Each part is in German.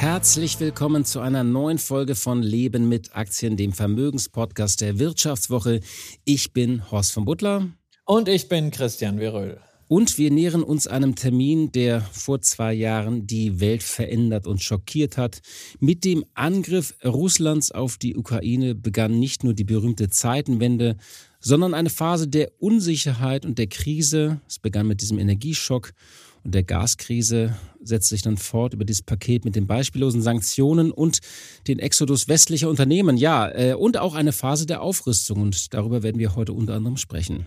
Herzlich willkommen zu einer neuen Folge von Leben mit Aktien, dem Vermögenspodcast der Wirtschaftswoche. Ich bin Horst von Butler. Und ich bin Christian Veröhl. Und wir nähern uns einem Termin, der vor zwei Jahren die Welt verändert und schockiert hat. Mit dem Angriff Russlands auf die Ukraine begann nicht nur die berühmte Zeitenwende, sondern eine Phase der Unsicherheit und der Krise. Es begann mit diesem Energieschock und der Gaskrise setzt sich dann fort über dieses Paket mit den beispiellosen Sanktionen und den Exodus westlicher Unternehmen. Ja, äh, und auch eine Phase der Aufrüstung. Und darüber werden wir heute unter anderem sprechen.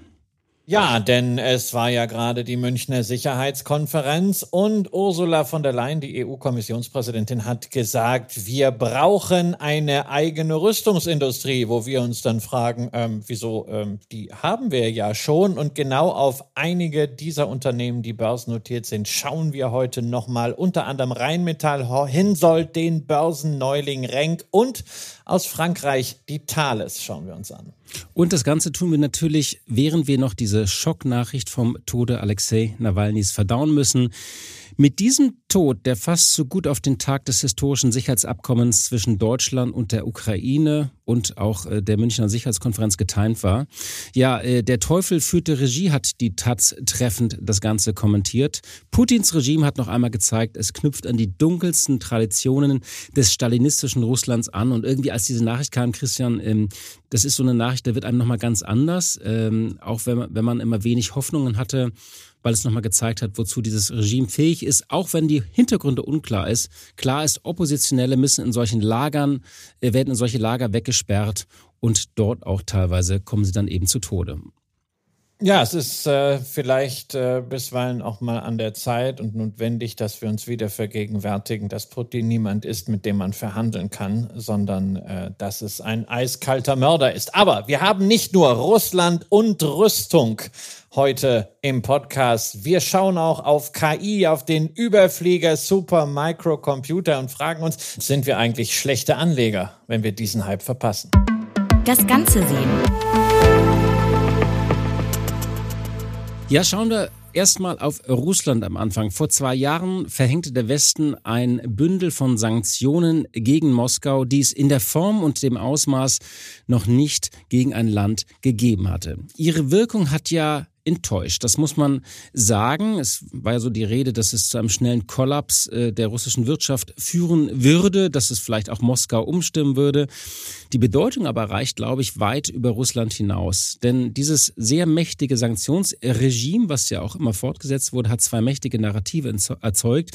Ja, denn es war ja gerade die Münchner Sicherheitskonferenz und Ursula von der Leyen, die EU-Kommissionspräsidentin, hat gesagt, wir brauchen eine eigene Rüstungsindustrie, wo wir uns dann fragen, ähm, wieso, ähm, die haben wir ja schon. Und genau auf einige dieser Unternehmen, die börsennotiert sind, schauen wir heute nochmal, unter anderem Rheinmetall, Hinsold, den Börsenneuling Renk und aus Frankreich die Thales schauen wir uns an. Und das Ganze tun wir natürlich, während wir noch diese Schocknachricht vom Tode Alexei Nawalnys verdauen müssen. Mit diesem Tod, der fast so gut auf den Tag des historischen Sicherheitsabkommens zwischen Deutschland und der Ukraine und auch äh, der Münchner Sicherheitskonferenz getimt war. Ja, äh, der Teufel führte Regie, hat die Taz treffend das Ganze kommentiert. Putins Regime hat noch einmal gezeigt, es knüpft an die dunkelsten Traditionen des stalinistischen Russlands an. Und irgendwie, als diese Nachricht kam, Christian, ähm, das ist so eine Nachricht, der wird einem nochmal ganz anders, ähm, auch wenn man immer wenig Hoffnungen hatte weil es nochmal gezeigt hat, wozu dieses Regime fähig ist, auch wenn die Hintergründe unklar ist. Klar ist, Oppositionelle müssen in solchen Lagern, äh, werden in solche Lager weggesperrt und dort auch teilweise kommen sie dann eben zu Tode. Ja, es ist äh, vielleicht äh, bisweilen auch mal an der Zeit und notwendig, dass wir uns wieder vergegenwärtigen, dass Putin niemand ist, mit dem man verhandeln kann, sondern äh, dass es ein eiskalter Mörder ist. Aber wir haben nicht nur Russland und Rüstung heute im Podcast. Wir schauen auch auf KI, auf den Überflieger Super Microcomputer und fragen uns, sind wir eigentlich schlechte Anleger, wenn wir diesen Hype verpassen? Das Ganze sehen. Ja, schauen wir erstmal auf Russland am Anfang. Vor zwei Jahren verhängte der Westen ein Bündel von Sanktionen gegen Moskau, die es in der Form und dem Ausmaß noch nicht gegen ein Land gegeben hatte. Ihre Wirkung hat ja enttäuscht. Das muss man sagen. Es war ja so die Rede, dass es zu einem schnellen Kollaps äh, der russischen Wirtschaft führen würde, dass es vielleicht auch Moskau umstimmen würde. Die Bedeutung aber reicht, glaube ich, weit über Russland hinaus. Denn dieses sehr mächtige Sanktionsregime, was ja auch immer fortgesetzt wurde, hat zwei mächtige Narrative erzeugt.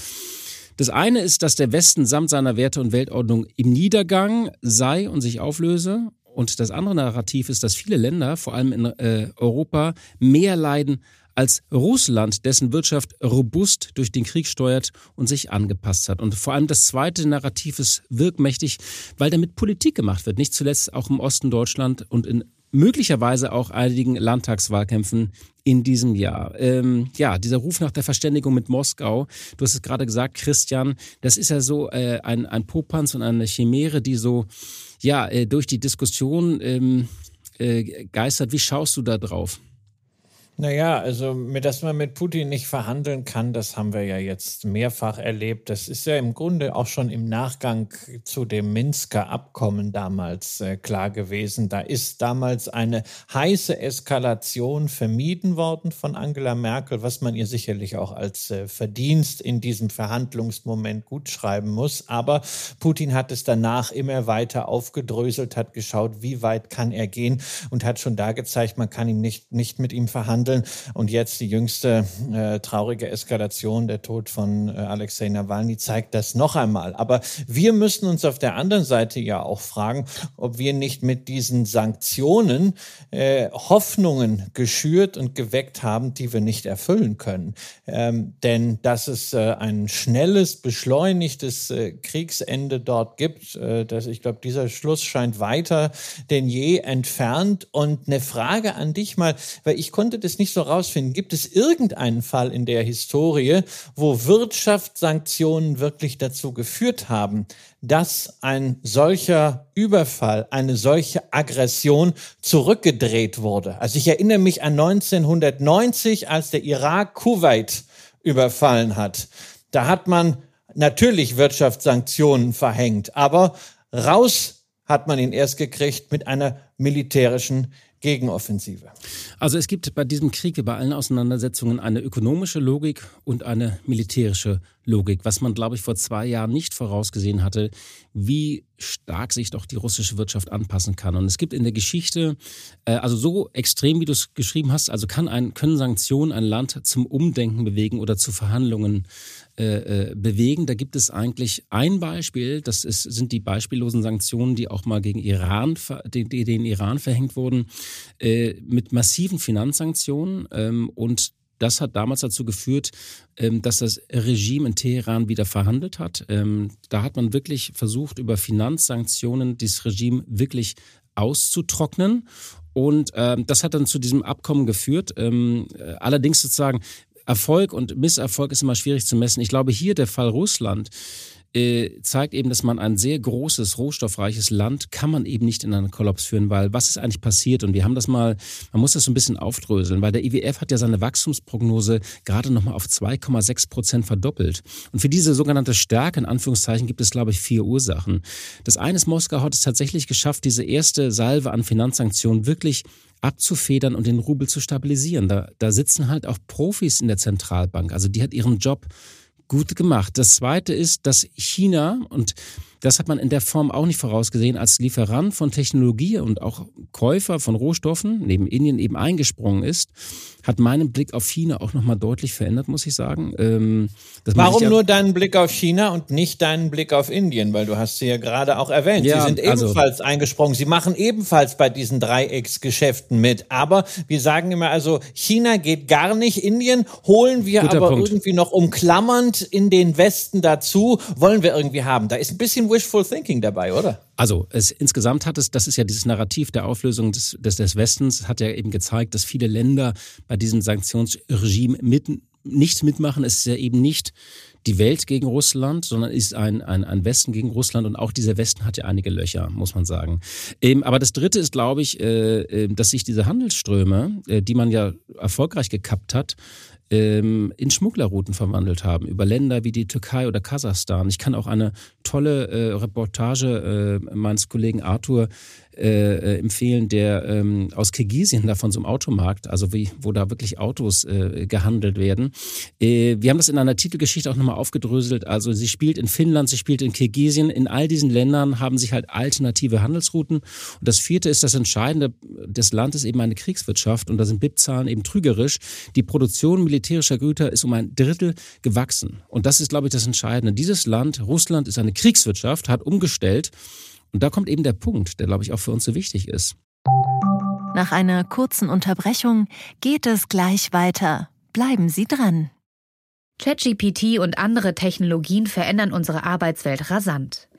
Das eine ist, dass der Westen samt seiner Werte- und Weltordnung im Niedergang sei und sich auflöse. Und das andere Narrativ ist, dass viele Länder, vor allem in äh, Europa, mehr leiden als Russland, dessen Wirtschaft robust durch den Krieg steuert und sich angepasst hat. Und vor allem das zweite Narrativ ist wirkmächtig, weil damit Politik gemacht wird. Nicht zuletzt auch im Osten Deutschland und in möglicherweise auch einigen Landtagswahlkämpfen in diesem Jahr. Ähm, ja, dieser Ruf nach der Verständigung mit Moskau, du hast es gerade gesagt, Christian, das ist ja so äh, ein, ein Popanz und eine Chimäre, die so ja äh, durch die Diskussion ähm, äh, geistert. Wie schaust du da drauf? Naja, also dass man mit Putin nicht verhandeln kann, das haben wir ja jetzt mehrfach erlebt. Das ist ja im Grunde auch schon im Nachgang zu dem Minsker Abkommen damals äh, klar gewesen. Da ist damals eine heiße Eskalation vermieden worden von Angela Merkel, was man ihr sicherlich auch als äh, Verdienst in diesem Verhandlungsmoment gut schreiben muss. Aber Putin hat es danach immer weiter aufgedröselt, hat geschaut, wie weit kann er gehen und hat schon da gezeigt, man kann ihm nicht, nicht mit ihm verhandeln handeln. Und jetzt die jüngste äh, traurige Eskalation, der Tod von äh, Alexei Nawalny, zeigt das noch einmal. Aber wir müssen uns auf der anderen Seite ja auch fragen, ob wir nicht mit diesen Sanktionen äh, Hoffnungen geschürt und geweckt haben, die wir nicht erfüllen können. Ähm, denn dass es äh, ein schnelles, beschleunigtes äh, Kriegsende dort gibt, äh, dass ich glaube, dieser Schluss scheint weiter denn je entfernt. Und eine Frage an dich mal, weil ich konnte das nicht so rausfinden. Gibt es irgendeinen Fall in der Historie, wo Wirtschaftssanktionen wirklich dazu geführt haben, dass ein solcher Überfall, eine solche Aggression zurückgedreht wurde? Also ich erinnere mich an 1990, als der Irak Kuwait überfallen hat. Da hat man natürlich Wirtschaftssanktionen verhängt, aber raus hat man ihn erst gekriegt mit einer militärischen Gegenoffensive. Also es gibt bei diesem Krieg wie bei allen Auseinandersetzungen eine ökonomische Logik und eine militärische Logik, was man, glaube ich, vor zwei Jahren nicht vorausgesehen hatte, wie stark sich doch die russische Wirtschaft anpassen kann. Und es gibt in der Geschichte, äh, also so extrem, wie du es geschrieben hast, also kann ein, können Sanktionen ein Land zum Umdenken bewegen oder zu Verhandlungen äh, äh, bewegen. Da gibt es eigentlich ein Beispiel, das ist, sind die beispiellosen Sanktionen, die auch mal gegen Iran, die den Iran verhängt wurden, äh, mit massiven Finanzsanktionen. Ähm, und das hat damals dazu geführt, ähm, dass das Regime in Teheran wieder verhandelt hat. Ähm, da hat man wirklich versucht, über Finanzsanktionen dieses Regime wirklich auszutrocknen. Und ähm, das hat dann zu diesem Abkommen geführt. Äh, allerdings sozusagen Erfolg und Misserfolg ist immer schwierig zu messen. Ich glaube, hier der Fall Russland äh, zeigt eben, dass man ein sehr großes, rohstoffreiches Land kann man eben nicht in einen Kollaps führen, weil was ist eigentlich passiert? Und wir haben das mal, man muss das so ein bisschen aufdröseln, weil der IWF hat ja seine Wachstumsprognose gerade nochmal auf 2,6 Prozent verdoppelt. Und für diese sogenannte Stärke, in Anführungszeichen, gibt es, glaube ich, vier Ursachen. Das eine ist, Moskau hat es tatsächlich geschafft, diese erste Salve an Finanzsanktionen wirklich abzufedern und den Rubel zu stabilisieren. Da, da sitzen halt auch Profis in der Zentralbank. Also die hat ihren Job gut gemacht. Das Zweite ist, dass China, und das hat man in der Form auch nicht vorausgesehen, als Lieferant von Technologie und auch Käufer von Rohstoffen neben Indien eben eingesprungen ist, hat meinen Blick auf China auch nochmal deutlich verändert, muss ich sagen. Ähm, Warum ja nur deinen Blick auf China und nicht deinen Blick auf Indien? Weil du hast sie ja gerade auch erwähnt. Ja, sie sind also ebenfalls also, eingesprungen. Sie machen ebenfalls bei diesen Dreiecksgeschäften mit. Aber wir sagen immer also, China geht gar nicht. Indien holen wir aber Punkt. irgendwie noch umklammernd in den Westen dazu. Wollen wir irgendwie haben. Da ist ein bisschen Wishful Thinking dabei, oder? Also es, insgesamt hat es, das ist ja dieses Narrativ der Auflösung des, des, des Westens, hat ja eben gezeigt, dass viele Länder bei diesem Sanktionsregime mit, nicht mitmachen. Es ist ja eben nicht die Welt gegen Russland, sondern ist ein, ein, ein Westen gegen Russland und auch dieser Westen hat ja einige Löcher, muss man sagen. Ähm, aber das Dritte ist, glaube ich, äh, äh dass sich diese Handelsströme, äh, die man ja erfolgreich gekappt hat, ähm, in Schmugglerrouten verwandelt haben, über Länder wie die Türkei oder Kasachstan. Ich kann auch eine tolle äh, Reportage äh, meines Kollegen Arthur äh, äh, empfehlen, der ähm, aus Kirgisien da von so einem Automarkt, also wie, wo da wirklich Autos äh, gehandelt werden. Äh, wir haben das in einer Titelgeschichte auch nochmal aufgedröselt. Also sie spielt in Finnland, sie spielt in Kirgisien. In all diesen Ländern haben sich halt alternative Handelsrouten. Und das vierte ist das Entscheidende des Landes eben eine Kriegswirtschaft. Und da sind BIP-Zahlen eben trügerisch. Die Produktion militärischer Güter ist um ein Drittel gewachsen. Und das ist, glaube ich, das Entscheidende. Dieses Land, Russland, ist eine Kriegswirtschaft, hat umgestellt. Und da kommt eben der Punkt, der, glaube ich, auch für uns so wichtig ist. Nach einer kurzen Unterbrechung geht es gleich weiter. Bleiben Sie dran. ChatGPT und andere Technologien verändern unsere Arbeitswelt rasant.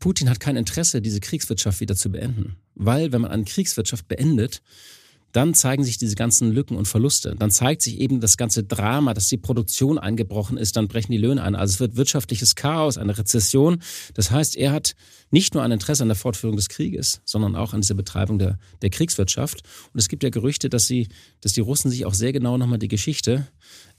Putin hat kein Interesse, diese Kriegswirtschaft wieder zu beenden. Weil, wenn man eine Kriegswirtschaft beendet, dann zeigen sich diese ganzen Lücken und Verluste. Dann zeigt sich eben das ganze Drama, dass die Produktion eingebrochen ist, dann brechen die Löhne ein. Also es wird wirtschaftliches Chaos, eine Rezession. Das heißt, er hat nicht nur ein Interesse an der Fortführung des Krieges, sondern auch an dieser Betreibung der, der Kriegswirtschaft. Und es gibt ja Gerüchte, dass, sie, dass die Russen sich auch sehr genau nochmal die Geschichte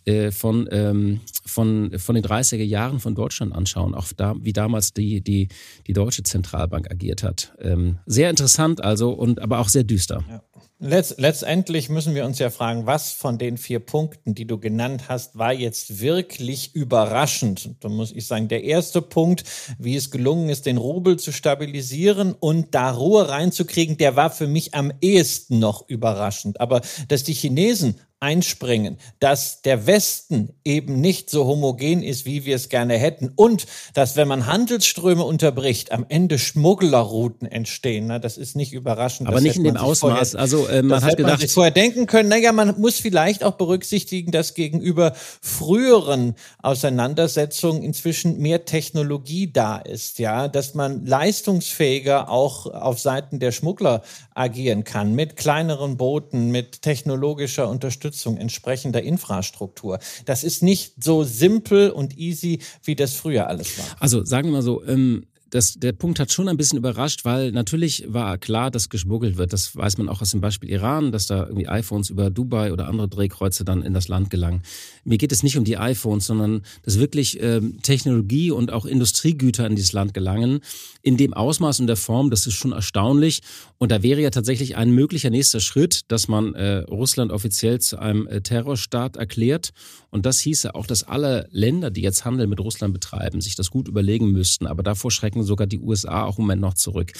äh, von, ähm, von, von den 30er Jahren von Deutschland anschauen, auch da, wie damals die, die, die Deutsche Zentralbank agiert hat. Ähm, sehr interessant also, und aber auch sehr düster. Ja. Letz letztendlich müssen wir uns ja fragen, was von den vier Punkten, die du genannt hast, war jetzt wirklich überraschend? Da muss ich sagen, der erste Punkt, wie es gelungen ist, den Rubel zu stabilisieren und da Ruhe reinzukriegen, der war für mich am ehesten noch überraschend. Aber dass die Chinesen einspringen, dass der Westen eben nicht so homogen ist, wie wir es gerne hätten und dass, wenn man Handelsströme unterbricht, am Ende Schmugglerrouten entstehen. Na, das ist nicht überraschend. Aber nicht in dem Ausmaß. Vorher, also äh, man hat gedacht, man sich vorher denken können. Naja, man muss vielleicht auch berücksichtigen, dass gegenüber früheren Auseinandersetzungen inzwischen mehr Technologie da ist. Ja, dass man leistungsfähiger auch auf Seiten der Schmuggler agieren kann mit kleineren Booten, mit technologischer Unterstützung Unterstützung entsprechender Infrastruktur. Das ist nicht so simpel und easy, wie das früher alles war. Also sagen wir mal so, ähm, das, der Punkt hat schon ein bisschen überrascht, weil natürlich war klar, dass geschmuggelt wird. Das weiß man auch aus dem Beispiel Iran, dass da irgendwie iPhones über Dubai oder andere Drehkreuze dann in das Land gelangen. Mir geht es nicht um die iPhones, sondern dass wirklich ähm, Technologie und auch Industriegüter in dieses Land gelangen. In dem Ausmaß und der Form, das ist schon erstaunlich. Und da wäre ja tatsächlich ein möglicher nächster Schritt, dass man äh, Russland offiziell zu einem äh, Terrorstaat erklärt. Und das hieße auch, dass alle Länder, die jetzt Handel mit Russland betreiben, sich das gut überlegen müssten. Aber davor schrecken sogar die USA auch im Moment noch zurück.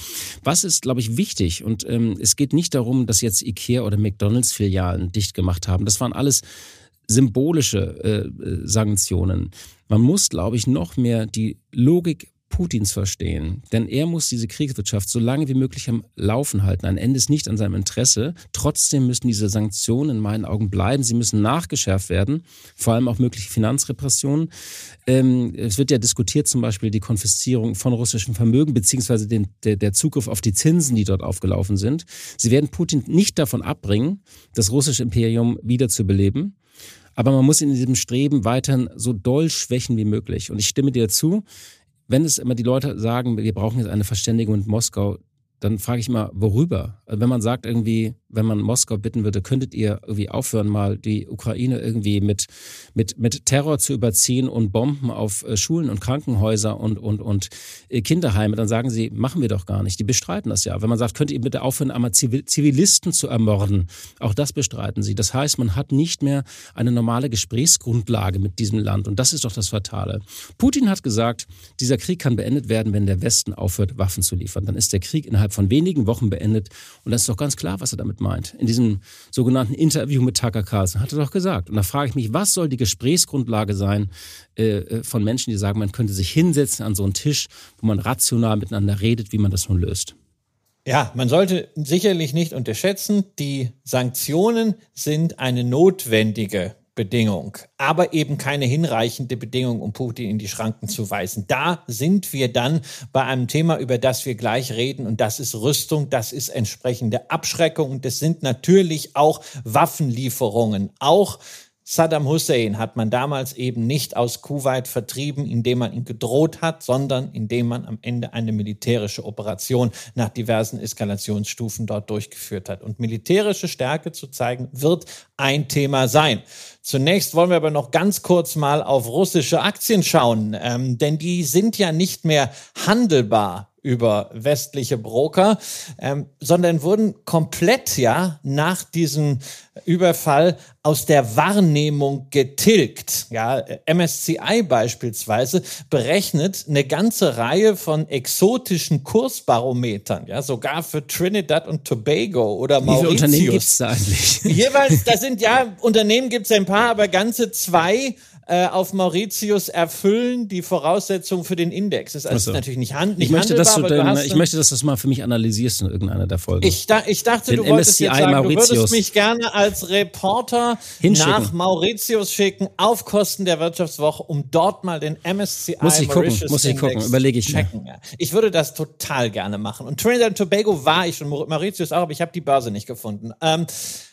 Was ist, glaube ich, wichtig? Und ähm, es geht nicht darum, dass jetzt Ikea oder McDonalds Filialen dicht gemacht haben. Das waren alles symbolische äh, äh Sanktionen. Man muss, glaube ich, noch mehr die Logik Putins verstehen. Denn er muss diese Kriegswirtschaft so lange wie möglich am Laufen halten. Ein Ende ist nicht an seinem Interesse. Trotzdem müssen diese Sanktionen in meinen Augen bleiben. Sie müssen nachgeschärft werden, vor allem auch mögliche Finanzrepressionen. Ähm, es wird ja diskutiert zum Beispiel die Konfiszierung von russischem Vermögen beziehungsweise den, der, der Zugriff auf die Zinsen, die dort aufgelaufen sind. Sie werden Putin nicht davon abbringen, das russische Imperium wiederzubeleben. Aber man muss in diesem Streben weiterhin so doll schwächen wie möglich. Und ich stimme dir zu, wenn es immer die Leute sagen, wir brauchen jetzt eine Verständigung mit Moskau, dann frage ich mal, worüber? Wenn man sagt irgendwie, wenn man Moskau bitten würde, könntet ihr irgendwie aufhören, mal die Ukraine irgendwie mit, mit, mit Terror zu überziehen und Bomben auf äh, Schulen und Krankenhäuser und, und, und äh, Kinderheime, dann sagen sie, machen wir doch gar nicht. Die bestreiten das ja. Wenn man sagt, könnt ihr bitte aufhören, einmal Zivilisten zu ermorden, auch das bestreiten sie. Das heißt, man hat nicht mehr eine normale Gesprächsgrundlage mit diesem Land und das ist doch das Fatale. Putin hat gesagt, dieser Krieg kann beendet werden, wenn der Westen aufhört, Waffen zu liefern. Dann ist der Krieg innerhalb von wenigen Wochen beendet und das ist doch ganz klar, was er damit meint. In diesem sogenannten Interview mit Tucker Carlson hat er doch gesagt. Und da frage ich mich, was soll die Gesprächsgrundlage sein äh, äh, von Menschen, die sagen, man könnte sich hinsetzen an so einen Tisch, wo man rational miteinander redet, wie man das nun löst. Ja, man sollte sicherlich nicht unterschätzen, die Sanktionen sind eine notwendige Bedingung, aber eben keine hinreichende Bedingung, um Putin in die Schranken zu weisen. Da sind wir dann bei einem Thema, über das wir gleich reden, und das ist Rüstung, das ist entsprechende Abschreckung und das sind natürlich auch Waffenlieferungen, auch Saddam Hussein hat man damals eben nicht aus Kuwait vertrieben, indem man ihn gedroht hat, sondern indem man am Ende eine militärische Operation nach diversen Eskalationsstufen dort durchgeführt hat. Und militärische Stärke zu zeigen, wird ein Thema sein. Zunächst wollen wir aber noch ganz kurz mal auf russische Aktien schauen, ähm, denn die sind ja nicht mehr handelbar über westliche Broker, ähm, sondern wurden komplett ja nach diesem Überfall aus der Wahrnehmung getilgt. Ja, MSCI beispielsweise berechnet eine ganze Reihe von exotischen Kursbarometern, ja, sogar für Trinidad und Tobago oder Mauritius. Wie viele Unternehmen gibt's da eigentlich? Jeweils, da sind ja Unternehmen gibt's ein paar, aber ganze zwei äh, auf Mauritius erfüllen die Voraussetzungen für den Index. Das ist also so. natürlich nicht, hand, nicht ich möchte, dass du, denn, ich möchte, dass du das mal für mich analysierst in irgendeiner der Folgen. Ich, da, ich dachte, den du wolltest MSCI jetzt sagen, Mauritius. du würdest mich gerne als Reporter nach Mauritius schicken auf Kosten der Wirtschaftswoche, um dort mal den MSCI muss ich Mauritius gucken, muss ich Index gucken, überlege ich checken. Mir. Ich würde das total gerne machen. Und Trinidad und Tobago war ich schon, Mauritius auch, aber ich habe die Börse nicht gefunden. Ähm,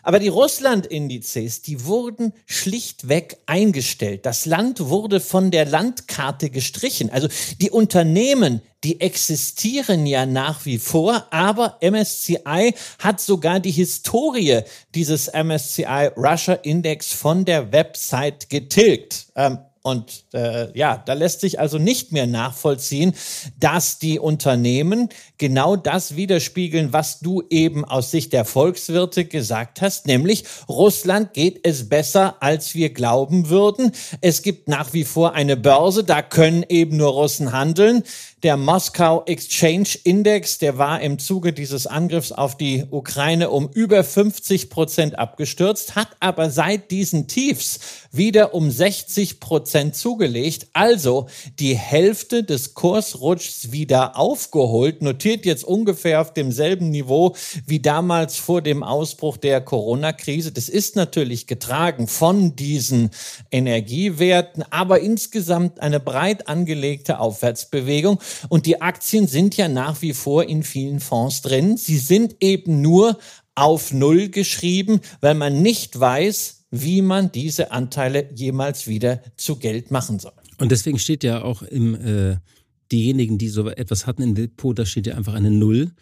Aber die Russland-Indizes, die wurden schlichtweg eingestellt. Das Land wurde von der Landkarte gestrichen. Also die Unternehmen, die existieren ja nach wie vor, aber MSCI hat sogar die Historie dieses MSCI Russia Index von der Website getilgt. Ähm, und äh, ja, da lässt sich also nicht mehr nachvollziehen, dass die Unternehmen genau das widerspiegeln, was du eben aus Sicht der Volkswirte gesagt hast, nämlich Russland geht es besser, als wir glauben würden. Es gibt nach wie vor eine Börse, da können eben nur Russen handeln. Der Moskau Exchange Index, der war im Zuge dieses Angriffs auf die Ukraine um über 50 Prozent abgestürzt, hat aber seit diesen Tiefs wieder um 60 Prozent zugelegt, also die Hälfte des Kursrutschs wieder aufgeholt, notiert jetzt ungefähr auf demselben Niveau wie damals vor dem Ausbruch der Corona-Krise. Das ist natürlich getragen von diesen Energiewerten, aber insgesamt eine breit angelegte Aufwärtsbewegung. Und die Aktien sind ja nach wie vor in vielen Fonds drin. Sie sind eben nur auf Null geschrieben, weil man nicht weiß, wie man diese Anteile jemals wieder zu Geld machen soll. Und deswegen steht ja auch im, äh, diejenigen, die so etwas hatten im Depot, da steht ja einfach eine Null.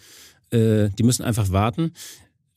Äh, die müssen einfach warten.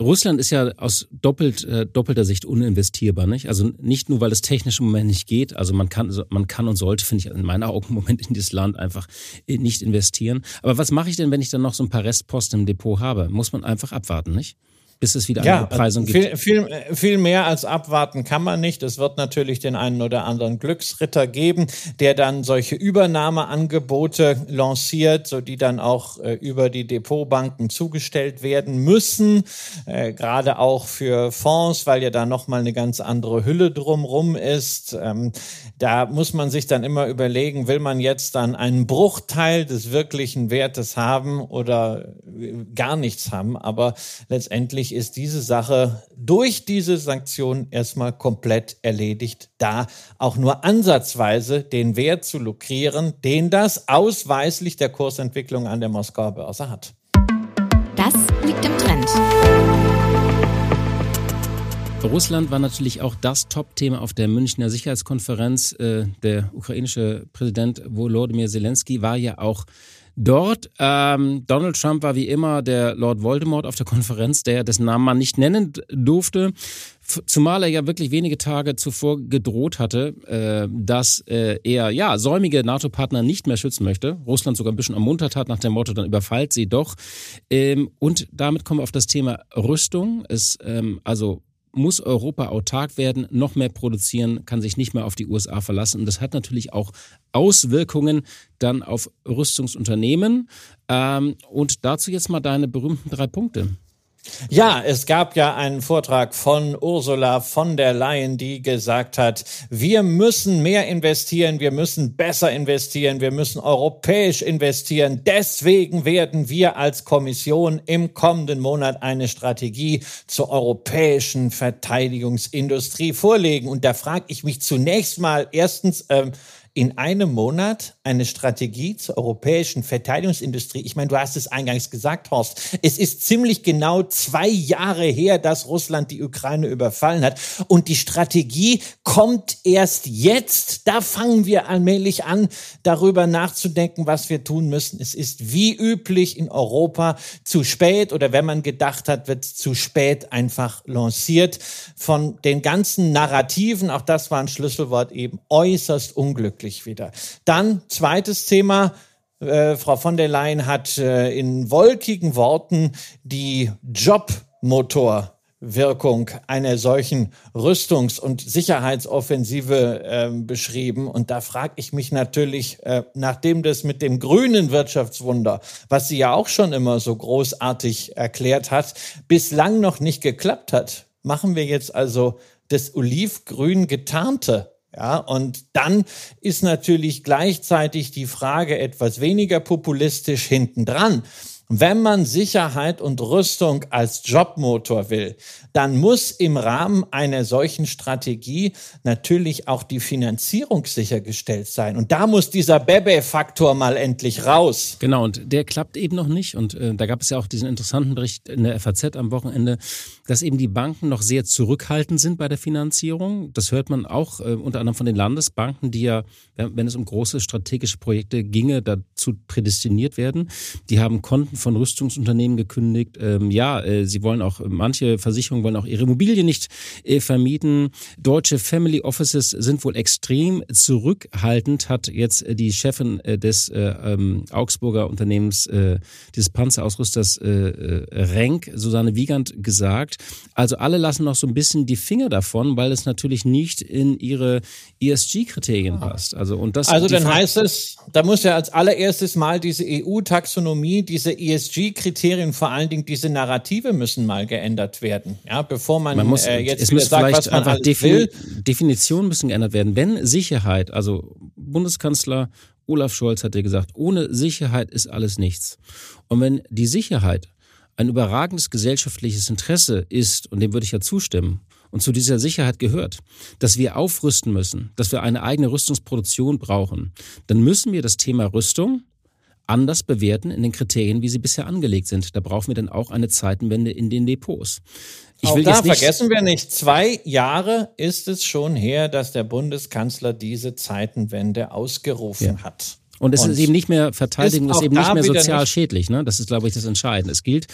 Russland ist ja aus doppelt, äh, doppelter Sicht uninvestierbar, nicht? Also nicht nur, weil es technisch im Moment nicht geht. Also man kann, man kann und sollte, finde ich, in meinen Augen im Moment in dieses Land einfach äh, nicht investieren. Aber was mache ich denn, wenn ich dann noch so ein paar Restposten im Depot habe? Muss man einfach abwarten, nicht? Bis es wieder ja, eine Bepreisung gibt. Viel, viel, viel mehr als abwarten kann man nicht. Es wird natürlich den einen oder anderen Glücksritter geben, der dann solche Übernahmeangebote lanciert, so die dann auch äh, über die Depotbanken zugestellt werden müssen, äh, gerade auch für Fonds, weil ja da nochmal eine ganz andere Hülle drumrum ist. Ähm, da muss man sich dann immer überlegen, will man jetzt dann einen Bruchteil des wirklichen Wertes haben oder äh, gar nichts haben, aber letztendlich eigentlich ist diese Sache durch diese Sanktionen erstmal komplett erledigt, da auch nur ansatzweise den Wert zu lukrieren, den das ausweislich der Kursentwicklung an der Moskauer Börse hat. Das liegt im Trend. Russland war natürlich auch das Top-Thema auf der Münchner Sicherheitskonferenz. Äh, der ukrainische Präsident Volodymyr Zelensky war ja auch Dort, ähm, Donald Trump war wie immer der Lord Voldemort auf der Konferenz, der dessen Namen man nicht nennen durfte, zumal er ja wirklich wenige Tage zuvor gedroht hatte, äh, dass äh, er ja säumige NATO-Partner nicht mehr schützen möchte. Russland sogar ein bisschen ermuntert hat nach dem Motto, dann überfallt sie doch. Ähm, und damit kommen wir auf das Thema Rüstung. Es, ähm, also muss Europa autark werden, noch mehr produzieren, kann sich nicht mehr auf die USA verlassen. Und das hat natürlich auch Auswirkungen dann auf Rüstungsunternehmen. Ähm, und dazu jetzt mal deine berühmten drei Punkte. Ja, es gab ja einen Vortrag von Ursula von der Leyen, die gesagt hat, wir müssen mehr investieren, wir müssen besser investieren, wir müssen europäisch investieren. Deswegen werden wir als Kommission im kommenden Monat eine Strategie zur europäischen Verteidigungsindustrie vorlegen. Und da frage ich mich zunächst mal erstens, ähm, in einem Monat eine Strategie zur europäischen Verteidigungsindustrie. Ich meine, du hast es eingangs gesagt, Horst. Es ist ziemlich genau zwei Jahre her, dass Russland die Ukraine überfallen hat. Und die Strategie kommt erst jetzt. Da fangen wir allmählich an, darüber nachzudenken, was wir tun müssen. Es ist wie üblich in Europa zu spät oder wenn man gedacht hat, wird zu spät einfach lanciert. Von den ganzen Narrativen, auch das war ein Schlüsselwort eben, äußerst unglücklich wieder. Dann zweites Thema. Äh, Frau von der Leyen hat äh, in wolkigen Worten die Jobmotorwirkung einer solchen Rüstungs- und Sicherheitsoffensive äh, beschrieben. Und da frage ich mich natürlich, äh, nachdem das mit dem grünen Wirtschaftswunder, was sie ja auch schon immer so großartig erklärt hat, bislang noch nicht geklappt hat, machen wir jetzt also das olivgrün getarnte ja, und dann ist natürlich gleichzeitig die Frage etwas weniger populistisch hintendran. Wenn man Sicherheit und Rüstung als Jobmotor will, dann muss im Rahmen einer solchen Strategie natürlich auch die Finanzierung sichergestellt sein. Und da muss dieser Bebe-Faktor mal endlich raus. Genau, und der klappt eben noch nicht. Und äh, da gab es ja auch diesen interessanten Bericht in der FAZ am Wochenende, dass eben die Banken noch sehr zurückhaltend sind bei der Finanzierung. Das hört man auch äh, unter anderem von den Landesbanken, die ja, wenn es um große strategische Projekte ginge, dazu prädestiniert werden. Die haben Konten von Rüstungsunternehmen gekündigt. Ähm, ja, äh, sie wollen auch, manche Versicherungen wollen auch ihre Immobilien nicht äh, vermieten. Deutsche Family Offices sind wohl extrem zurückhaltend, hat jetzt äh, die Chefin äh, des äh, ähm, Augsburger Unternehmens, des Panzerausrüsters Renk, Susanne Wiegand, gesagt. Also alle lassen noch so ein bisschen die Finger davon, weil es natürlich nicht in ihre ESG-Kriterien passt. Also, und das also dann heißt es, da muss ja als allererstes mal diese EU-Taxonomie, diese ESG-Kriterien, vor allen Dingen diese Narrative müssen mal geändert werden. Ja, bevor man, man muss, äh, jetzt es muss sagt, vielleicht man einfach Defin will. Definitionen müssen geändert werden. Wenn Sicherheit, also Bundeskanzler Olaf Scholz hat ja gesagt, ohne Sicherheit ist alles nichts. Und wenn die Sicherheit ein überragendes gesellschaftliches Interesse ist, und dem würde ich ja zustimmen, und zu dieser Sicherheit gehört, dass wir aufrüsten müssen, dass wir eine eigene Rüstungsproduktion brauchen, dann müssen wir das Thema Rüstung anders bewerten in den Kriterien, wie sie bisher angelegt sind. Da brauchen wir dann auch eine Zeitenwende in den Depots. Ich will da vergessen wir nicht, zwei Jahre ist es schon her, dass der Bundeskanzler diese Zeitenwende ausgerufen ja. hat. Und es und ist eben nicht mehr Verteidigung, ist, ist eben nicht mehr sozial nicht schädlich. Ne? Das ist, glaube ich, das Entscheidende. Es gilt,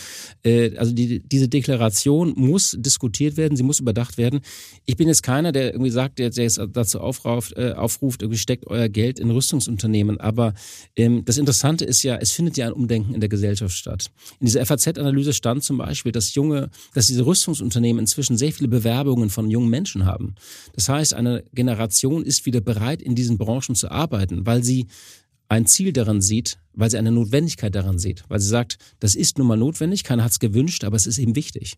äh, also die, diese Deklaration muss diskutiert werden, sie muss überdacht werden. Ich bin jetzt keiner, der irgendwie sagt, der, der jetzt dazu aufruft, äh, aufruft, irgendwie steckt euer Geld in Rüstungsunternehmen. Aber ähm, das Interessante ist ja, es findet ja ein Umdenken in der Gesellschaft statt. In dieser FAZ-Analyse stand zum Beispiel, dass junge, dass diese Rüstungsunternehmen inzwischen sehr viele Bewerbungen von jungen Menschen haben. Das heißt, eine Generation ist wieder bereit, in diesen Branchen zu arbeiten, weil sie ein Ziel daran sieht, weil sie eine Notwendigkeit daran sieht, weil sie sagt, das ist nun mal notwendig, keiner hat es gewünscht, aber es ist eben wichtig.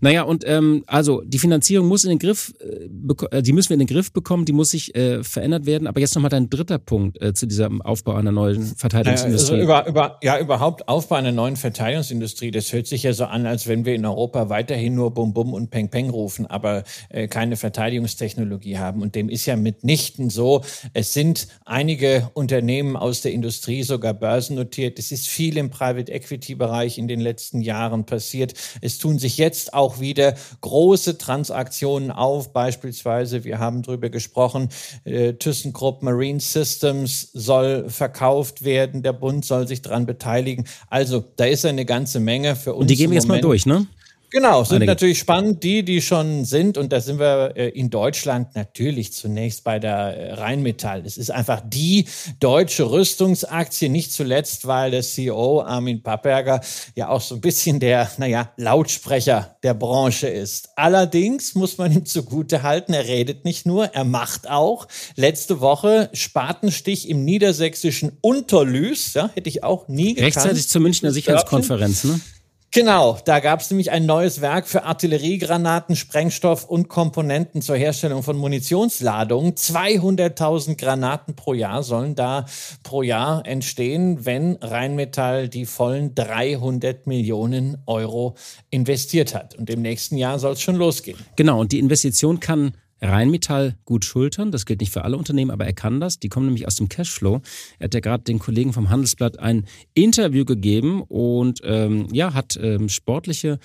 Naja, und ähm, also die Finanzierung muss in den Griff, äh, die müssen wir in den Griff bekommen, die muss sich äh, verändert werden. Aber jetzt nochmal dein dritter Punkt äh, zu diesem Aufbau einer neuen Verteidigungsindustrie. Also über, über, ja, überhaupt Aufbau einer neuen Verteidigungsindustrie, das hört sich ja so an, als wenn wir in Europa weiterhin nur Bum Bum und Peng Peng rufen, aber äh, keine Verteidigungstechnologie haben. Und dem ist ja mitnichten so. Es sind einige Unternehmen aus der Industrie sogar börsennotiert. Es ist viel im Private Equity Bereich in den letzten Jahren passiert. Es tun sich jetzt auch wieder große Transaktionen auf. Beispielsweise, wir haben darüber gesprochen, äh, ThyssenKrupp Marine Systems soll verkauft werden. Der Bund soll sich daran beteiligen. Also, da ist eine ganze Menge für uns. Und die gehen wir jetzt mal durch, ne? Genau, sind Einige. natürlich spannend, die, die schon sind. Und da sind wir äh, in Deutschland natürlich zunächst bei der äh, Rheinmetall. Es ist einfach die deutsche Rüstungsaktie, nicht zuletzt, weil der CEO Armin Papperger ja auch so ein bisschen der, naja, Lautsprecher der Branche ist. Allerdings muss man ihm zugute halten, er redet nicht nur, er macht auch. Letzte Woche Spatenstich im niedersächsischen Unterlüß, ja, hätte ich auch nie gekannt. Rechtzeitig zur Münchner Sicherheitskonferenz, ne? Genau, da gab es nämlich ein neues Werk für Artilleriegranaten, Sprengstoff und Komponenten zur Herstellung von Munitionsladungen. 200.000 Granaten pro Jahr sollen da pro Jahr entstehen, wenn Rheinmetall die vollen 300 Millionen Euro investiert hat. Und im nächsten Jahr soll es schon losgehen. Genau, und die Investition kann Rheinmetall gut schultern. Das gilt nicht für alle Unternehmen, aber er kann das. Die kommen nämlich aus dem Cashflow. Er hat ja gerade den Kollegen vom Handelsblatt ein Interview gegeben und ähm, ja, hat ähm, sportliche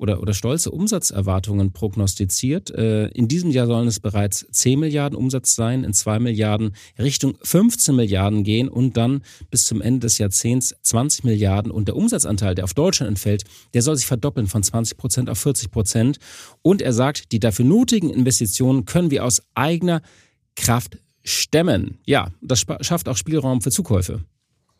oder, oder stolze Umsatzerwartungen prognostiziert. Äh, in diesem Jahr sollen es bereits 10 Milliarden Umsatz sein, in 2 Milliarden Richtung 15 Milliarden gehen und dann bis zum Ende des Jahrzehnts 20 Milliarden. Und der Umsatzanteil, der auf Deutschland entfällt, der soll sich verdoppeln von 20 Prozent auf 40 Prozent. Und er sagt, die dafür nötigen Investitionen können wir aus eigener Kraft stemmen. Ja, das schafft auch Spielraum für Zukäufe.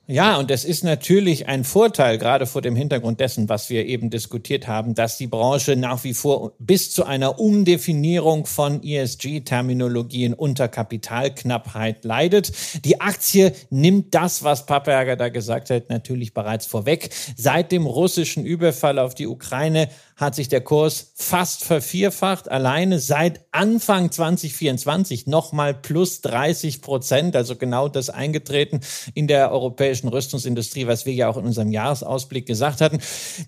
Ja, und es ist natürlich ein Vorteil, gerade vor dem Hintergrund dessen, was wir eben diskutiert haben, dass die Branche nach wie vor bis zu einer Umdefinierung von ESG-Terminologien unter Kapitalknappheit leidet. Die Aktie nimmt das, was Papperger da gesagt hat, natürlich bereits vorweg. Seit dem russischen Überfall auf die Ukraine hat sich der Kurs fast vervierfacht. Alleine seit Anfang 2024 nochmal plus 30 Prozent. Also genau das eingetreten in der europäischen Rüstungsindustrie, was wir ja auch in unserem Jahresausblick gesagt hatten.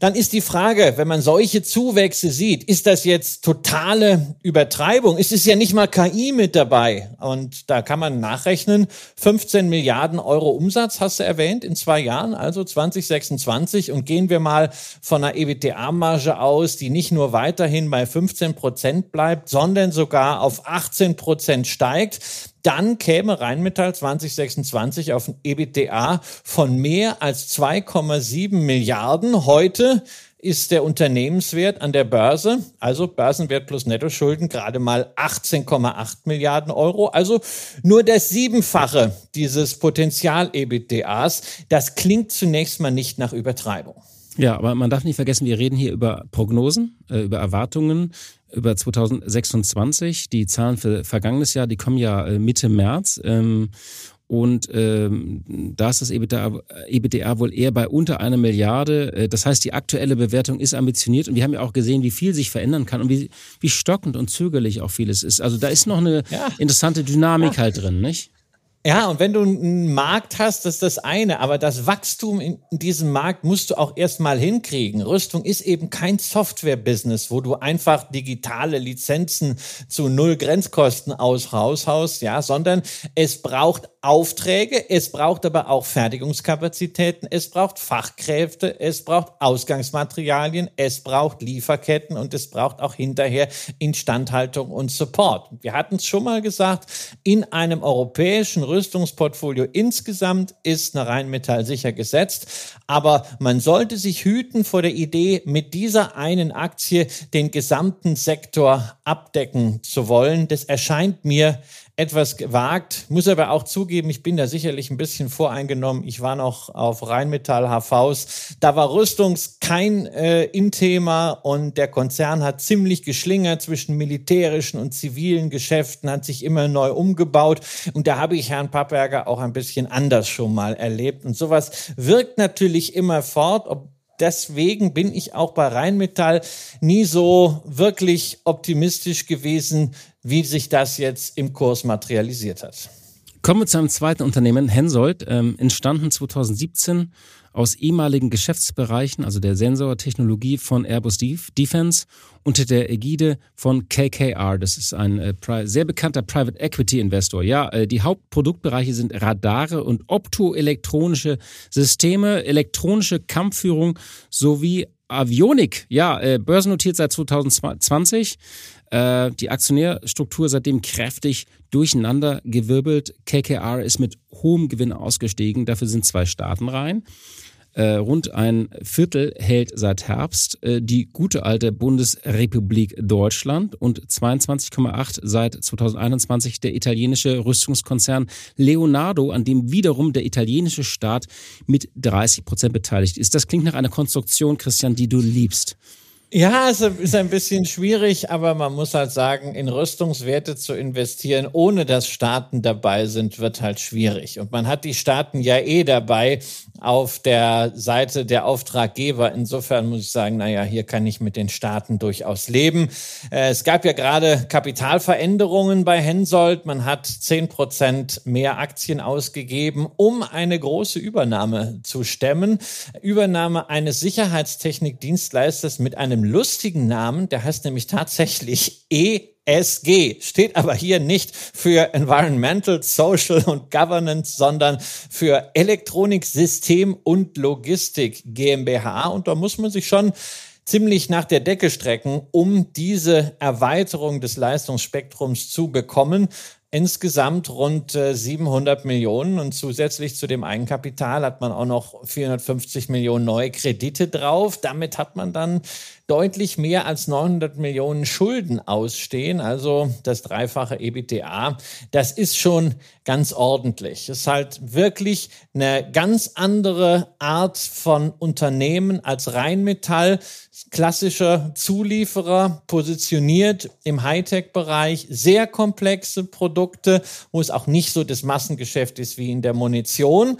Dann ist die Frage, wenn man solche Zuwächse sieht, ist das jetzt totale Übertreibung? Ist es ja nicht mal KI mit dabei? Und da kann man nachrechnen, 15 Milliarden Euro Umsatz hast du erwähnt in zwei Jahren, also 2026. Und gehen wir mal von einer EBITDA-Marge aus, die nicht nur weiterhin bei 15 Prozent bleibt, sondern sogar auf 18 Prozent steigt, dann käme Rheinmetall 2026 auf ein EBITDA von mehr als 2,7 Milliarden. Heute ist der Unternehmenswert an der Börse, also Börsenwert plus Nettoschulden, gerade mal 18,8 Milliarden Euro, also nur das Siebenfache dieses Potenzial-EBITDAs. Das klingt zunächst mal nicht nach Übertreibung. Ja, aber man darf nicht vergessen, wir reden hier über Prognosen, äh, über Erwartungen, über 2026. Die Zahlen für vergangenes Jahr, die kommen ja äh, Mitte März. Ähm, und ähm, da ist das EBITDA, EBITDA wohl eher bei unter einer Milliarde. Äh, das heißt, die aktuelle Bewertung ist ambitioniert und wir haben ja auch gesehen, wie viel sich verändern kann und wie, wie stockend und zögerlich auch vieles ist. Also da ist noch eine ja. interessante Dynamik ja. halt drin, nicht? Ja, und wenn du einen Markt hast, das ist das eine, aber das Wachstum in diesem Markt musst du auch erstmal hinkriegen. Rüstung ist eben kein Software-Business, wo du einfach digitale Lizenzen zu null Grenzkosten aus raushaust, ja, sondern es braucht Aufträge, es braucht aber auch Fertigungskapazitäten, es braucht Fachkräfte, es braucht Ausgangsmaterialien, es braucht Lieferketten und es braucht auch hinterher Instandhaltung und Support. Wir hatten es schon mal gesagt, in einem europäischen Rüstungsportfolio insgesamt ist eine Rheinmetall sicher gesetzt, aber man sollte sich hüten vor der Idee, mit dieser einen Aktie den gesamten Sektor abdecken zu wollen. Das erscheint mir etwas gewagt. Muss aber auch zugeben, ich bin da sicherlich ein bisschen voreingenommen. Ich war noch auf Rheinmetall HVs. Da war Rüstungs kein äh, In-Thema und der Konzern hat ziemlich geschlingert zwischen militärischen und zivilen Geschäften, hat sich immer neu umgebaut. Und da habe ich Herrn Pappberger auch ein bisschen anders schon mal erlebt. Und sowas wirkt natürlich immer fort, ob deswegen bin ich auch bei Rheinmetall nie so wirklich optimistisch gewesen, wie sich das jetzt im Kurs materialisiert hat. Kommen wir zu einem zweiten Unternehmen, Hensoldt, ähm, entstanden 2017 aus ehemaligen Geschäftsbereichen, also der Sensortechnologie von Airbus Defense unter der Ägide von KKR. Das ist ein äh, sehr bekannter Private Equity Investor. Ja, äh, die Hauptproduktbereiche sind Radare und optoelektronische Systeme, elektronische Kampfführung sowie Avionik. Ja, äh, börsennotiert seit 2020. Äh, die Aktionärstruktur seitdem kräftig durcheinander gewirbelt. KKR ist mit hohem Gewinn ausgestiegen. Dafür sind zwei Staaten rein. Äh, rund ein Viertel hält seit Herbst äh, die gute alte Bundesrepublik Deutschland und 22,8 seit 2021 der italienische Rüstungskonzern Leonardo, an dem wiederum der italienische Staat mit 30 Prozent beteiligt ist. Das klingt nach einer Konstruktion, Christian, die du liebst. Ja, es ist ein bisschen schwierig, aber man muss halt sagen, in Rüstungswerte zu investieren, ohne dass Staaten dabei sind, wird halt schwierig. Und man hat die Staaten ja eh dabei auf der Seite der Auftraggeber. Insofern muss ich sagen, naja, hier kann ich mit den Staaten durchaus leben. Äh, es gab ja gerade Kapitalveränderungen bei Hensoldt. Man hat zehn Prozent mehr Aktien ausgegeben, um eine große Übernahme zu stemmen. Übernahme eines Sicherheitstechnikdienstleisters mit einem einem lustigen Namen, der heißt nämlich tatsächlich ESG, steht aber hier nicht für Environmental, Social und Governance, sondern für Elektronik, System und Logistik GmbH. Und da muss man sich schon ziemlich nach der Decke strecken, um diese Erweiterung des Leistungsspektrums zu bekommen. Insgesamt rund 700 äh, Millionen und zusätzlich zu dem Eigenkapital hat man auch noch 450 Millionen neue Kredite drauf. Damit hat man dann deutlich mehr als 900 Millionen Schulden ausstehen, also das dreifache EBITDA. Das ist schon ganz ordentlich. Es ist halt wirklich eine ganz andere Art von Unternehmen als Rheinmetall, klassischer Zulieferer, positioniert im Hightech-Bereich, sehr komplexe Produkte, wo es auch nicht so das Massengeschäft ist wie in der Munition.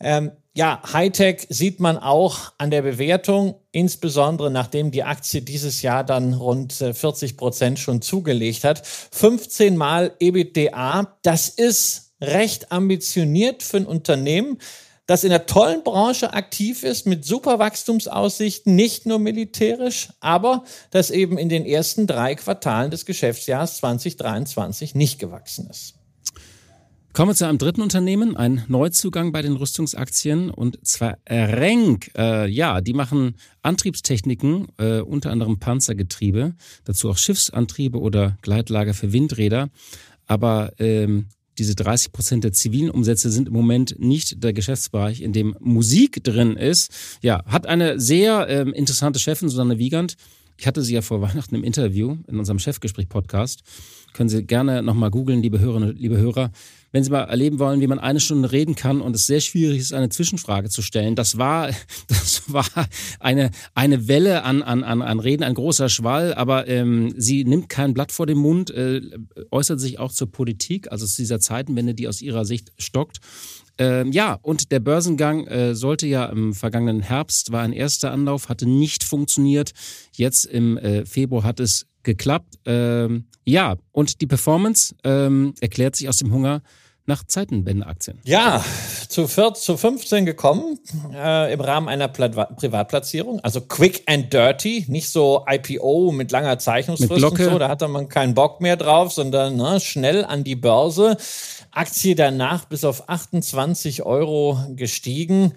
Ähm, ja, Hightech sieht man auch an der Bewertung, insbesondere nachdem die Aktie dieses Jahr dann rund 40 äh, Prozent schon zugelegt hat. 15 mal EBITDA, das ist recht ambitioniert für ein Unternehmen, das in einer tollen Branche aktiv ist, mit super Wachstumsaussichten, nicht nur militärisch, aber das eben in den ersten drei Quartalen des Geschäftsjahres 2023 nicht gewachsen ist. Kommen wir zu einem dritten Unternehmen, ein Neuzugang bei den Rüstungsaktien und zwar Renk. Äh, ja, die machen Antriebstechniken, äh, unter anderem Panzergetriebe, dazu auch Schiffsantriebe oder Gleitlager für Windräder. Aber ähm, diese 30 Prozent der zivilen Umsätze sind im Moment nicht der Geschäftsbereich, in dem Musik drin ist. Ja, hat eine sehr ähm, interessante Chefin, Susanne Wiegand. Ich hatte sie ja vor Weihnachten im Interview in unserem Chefgespräch-Podcast. Können Sie gerne nochmal googeln, liebe Hörerinnen, liebe Hörer wenn Sie mal erleben wollen, wie man eine Stunde reden kann und es sehr schwierig ist, eine Zwischenfrage zu stellen. Das war, das war eine, eine Welle an, an, an, an Reden, ein großer Schwall, aber ähm, sie nimmt kein Blatt vor den Mund, äh, äußert sich auch zur Politik, also zu dieser Zeitenwende, die aus ihrer Sicht stockt. Ähm, ja, und der Börsengang äh, sollte ja im vergangenen Herbst, war ein erster Anlauf, hatte nicht funktioniert. Jetzt im äh, Februar hat es geklappt. Ähm, ja, und die Performance ähm, erklärt sich aus dem Hunger nach Zeitenwende-Aktien. Ja, zu, 14, zu 15 gekommen äh, im Rahmen einer Pla Privatplatzierung. Also quick and dirty, nicht so IPO mit langer Zeichnungsfrist mit und so. Da hatte man keinen Bock mehr drauf, sondern ne, schnell an die Börse. Aktie danach bis auf 28 Euro gestiegen.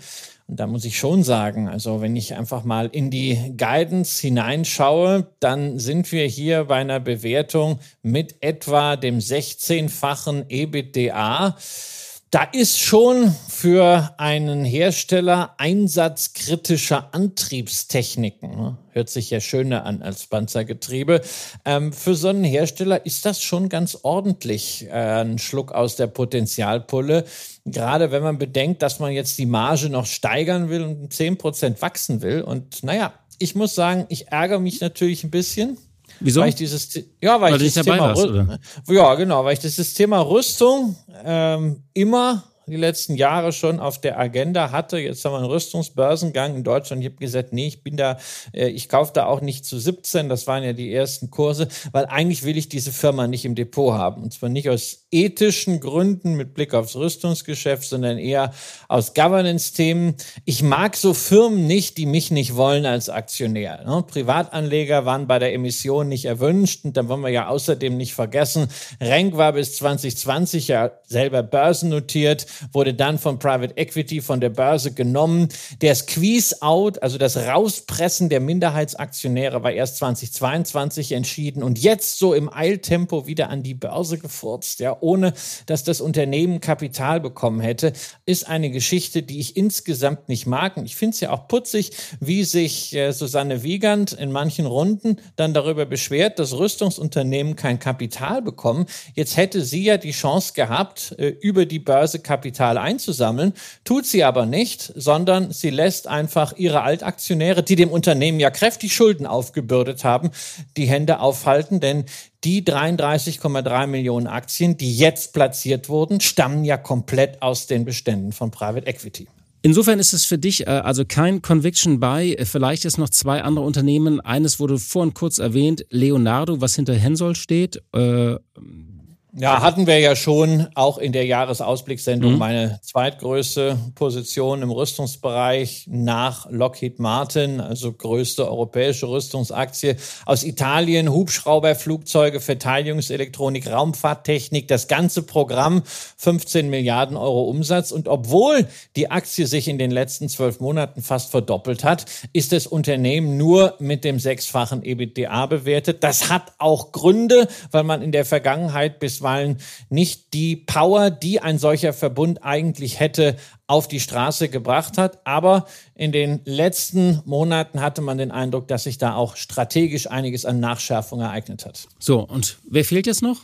Und da muss ich schon sagen, also wenn ich einfach mal in die Guidance hineinschaue, dann sind wir hier bei einer Bewertung mit etwa dem 16-fachen EBITDA. Da ist schon für einen Hersteller einsatzkritischer Antriebstechniken, ne? hört sich ja schöner an als Panzergetriebe, ähm, für so einen Hersteller ist das schon ganz ordentlich äh, ein Schluck aus der Potenzialpulle. Gerade wenn man bedenkt, dass man jetzt die Marge noch steigern will und 10% wachsen will. Und naja, ich muss sagen, ich ärgere mich natürlich ein bisschen, Wieso? Weil ich dieses, ja, weil, weil ich das Thema, warst, ja, genau, weil ich dieses Thema Rüstung ähm, immer die letzten Jahre schon auf der Agenda hatte. Jetzt haben wir einen Rüstungsbörsengang in Deutschland. Ich habe gesagt, nee, ich bin da, äh, ich kaufe da auch nicht zu 17. Das waren ja die ersten Kurse, weil eigentlich will ich diese Firma nicht im Depot haben. Und zwar nicht aus ethischen Gründen mit Blick aufs Rüstungsgeschäft, sondern eher aus Governance-Themen. Ich mag so Firmen nicht, die mich nicht wollen als Aktionär. Ne? Privatanleger waren bei der Emission nicht erwünscht. Und dann wollen wir ja außerdem nicht vergessen, Renk war bis 2020 ja selber börsennotiert wurde dann von Private Equity von der Börse genommen. Der Squeeze-out, also das Rauspressen der Minderheitsaktionäre, war erst 2022 entschieden und jetzt so im Eiltempo wieder an die Börse gefurzt, ja, ohne dass das Unternehmen Kapital bekommen hätte, ist eine Geschichte, die ich insgesamt nicht mag. Und ich finde es ja auch putzig, wie sich äh, Susanne Wiegand in manchen Runden dann darüber beschwert, dass Rüstungsunternehmen kein Kapital bekommen. Jetzt hätte sie ja die Chance gehabt, äh, über die Börse Kapital Kapital einzusammeln, tut sie aber nicht, sondern sie lässt einfach ihre Altaktionäre, die dem Unternehmen ja kräftig Schulden aufgebürdet haben, die Hände aufhalten, denn die 33,3 Millionen Aktien, die jetzt platziert wurden, stammen ja komplett aus den Beständen von Private Equity. Insofern ist es für dich äh, also kein Conviction Buy. Vielleicht ist noch zwei andere Unternehmen. Eines wurde vorhin kurz erwähnt, Leonardo, was hinter Hensoldt steht. Äh, ja, hatten wir ja schon auch in der Jahresausblickssendung mhm. meine zweitgrößte Position im Rüstungsbereich nach Lockheed Martin, also größte europäische Rüstungsaktie aus Italien, Hubschrauber, Flugzeuge, Verteidigungselektronik, Raumfahrttechnik, das ganze Programm 15 Milliarden Euro Umsatz. Und obwohl die Aktie sich in den letzten zwölf Monaten fast verdoppelt hat, ist das Unternehmen nur mit dem sechsfachen EBITDA bewertet. Das hat auch Gründe, weil man in der Vergangenheit bis bisweilen nicht die Power, die ein solcher Verbund eigentlich hätte, auf die Straße gebracht hat. Aber in den letzten Monaten hatte man den Eindruck, dass sich da auch strategisch einiges an Nachschärfung ereignet hat. So, und wer fehlt jetzt noch?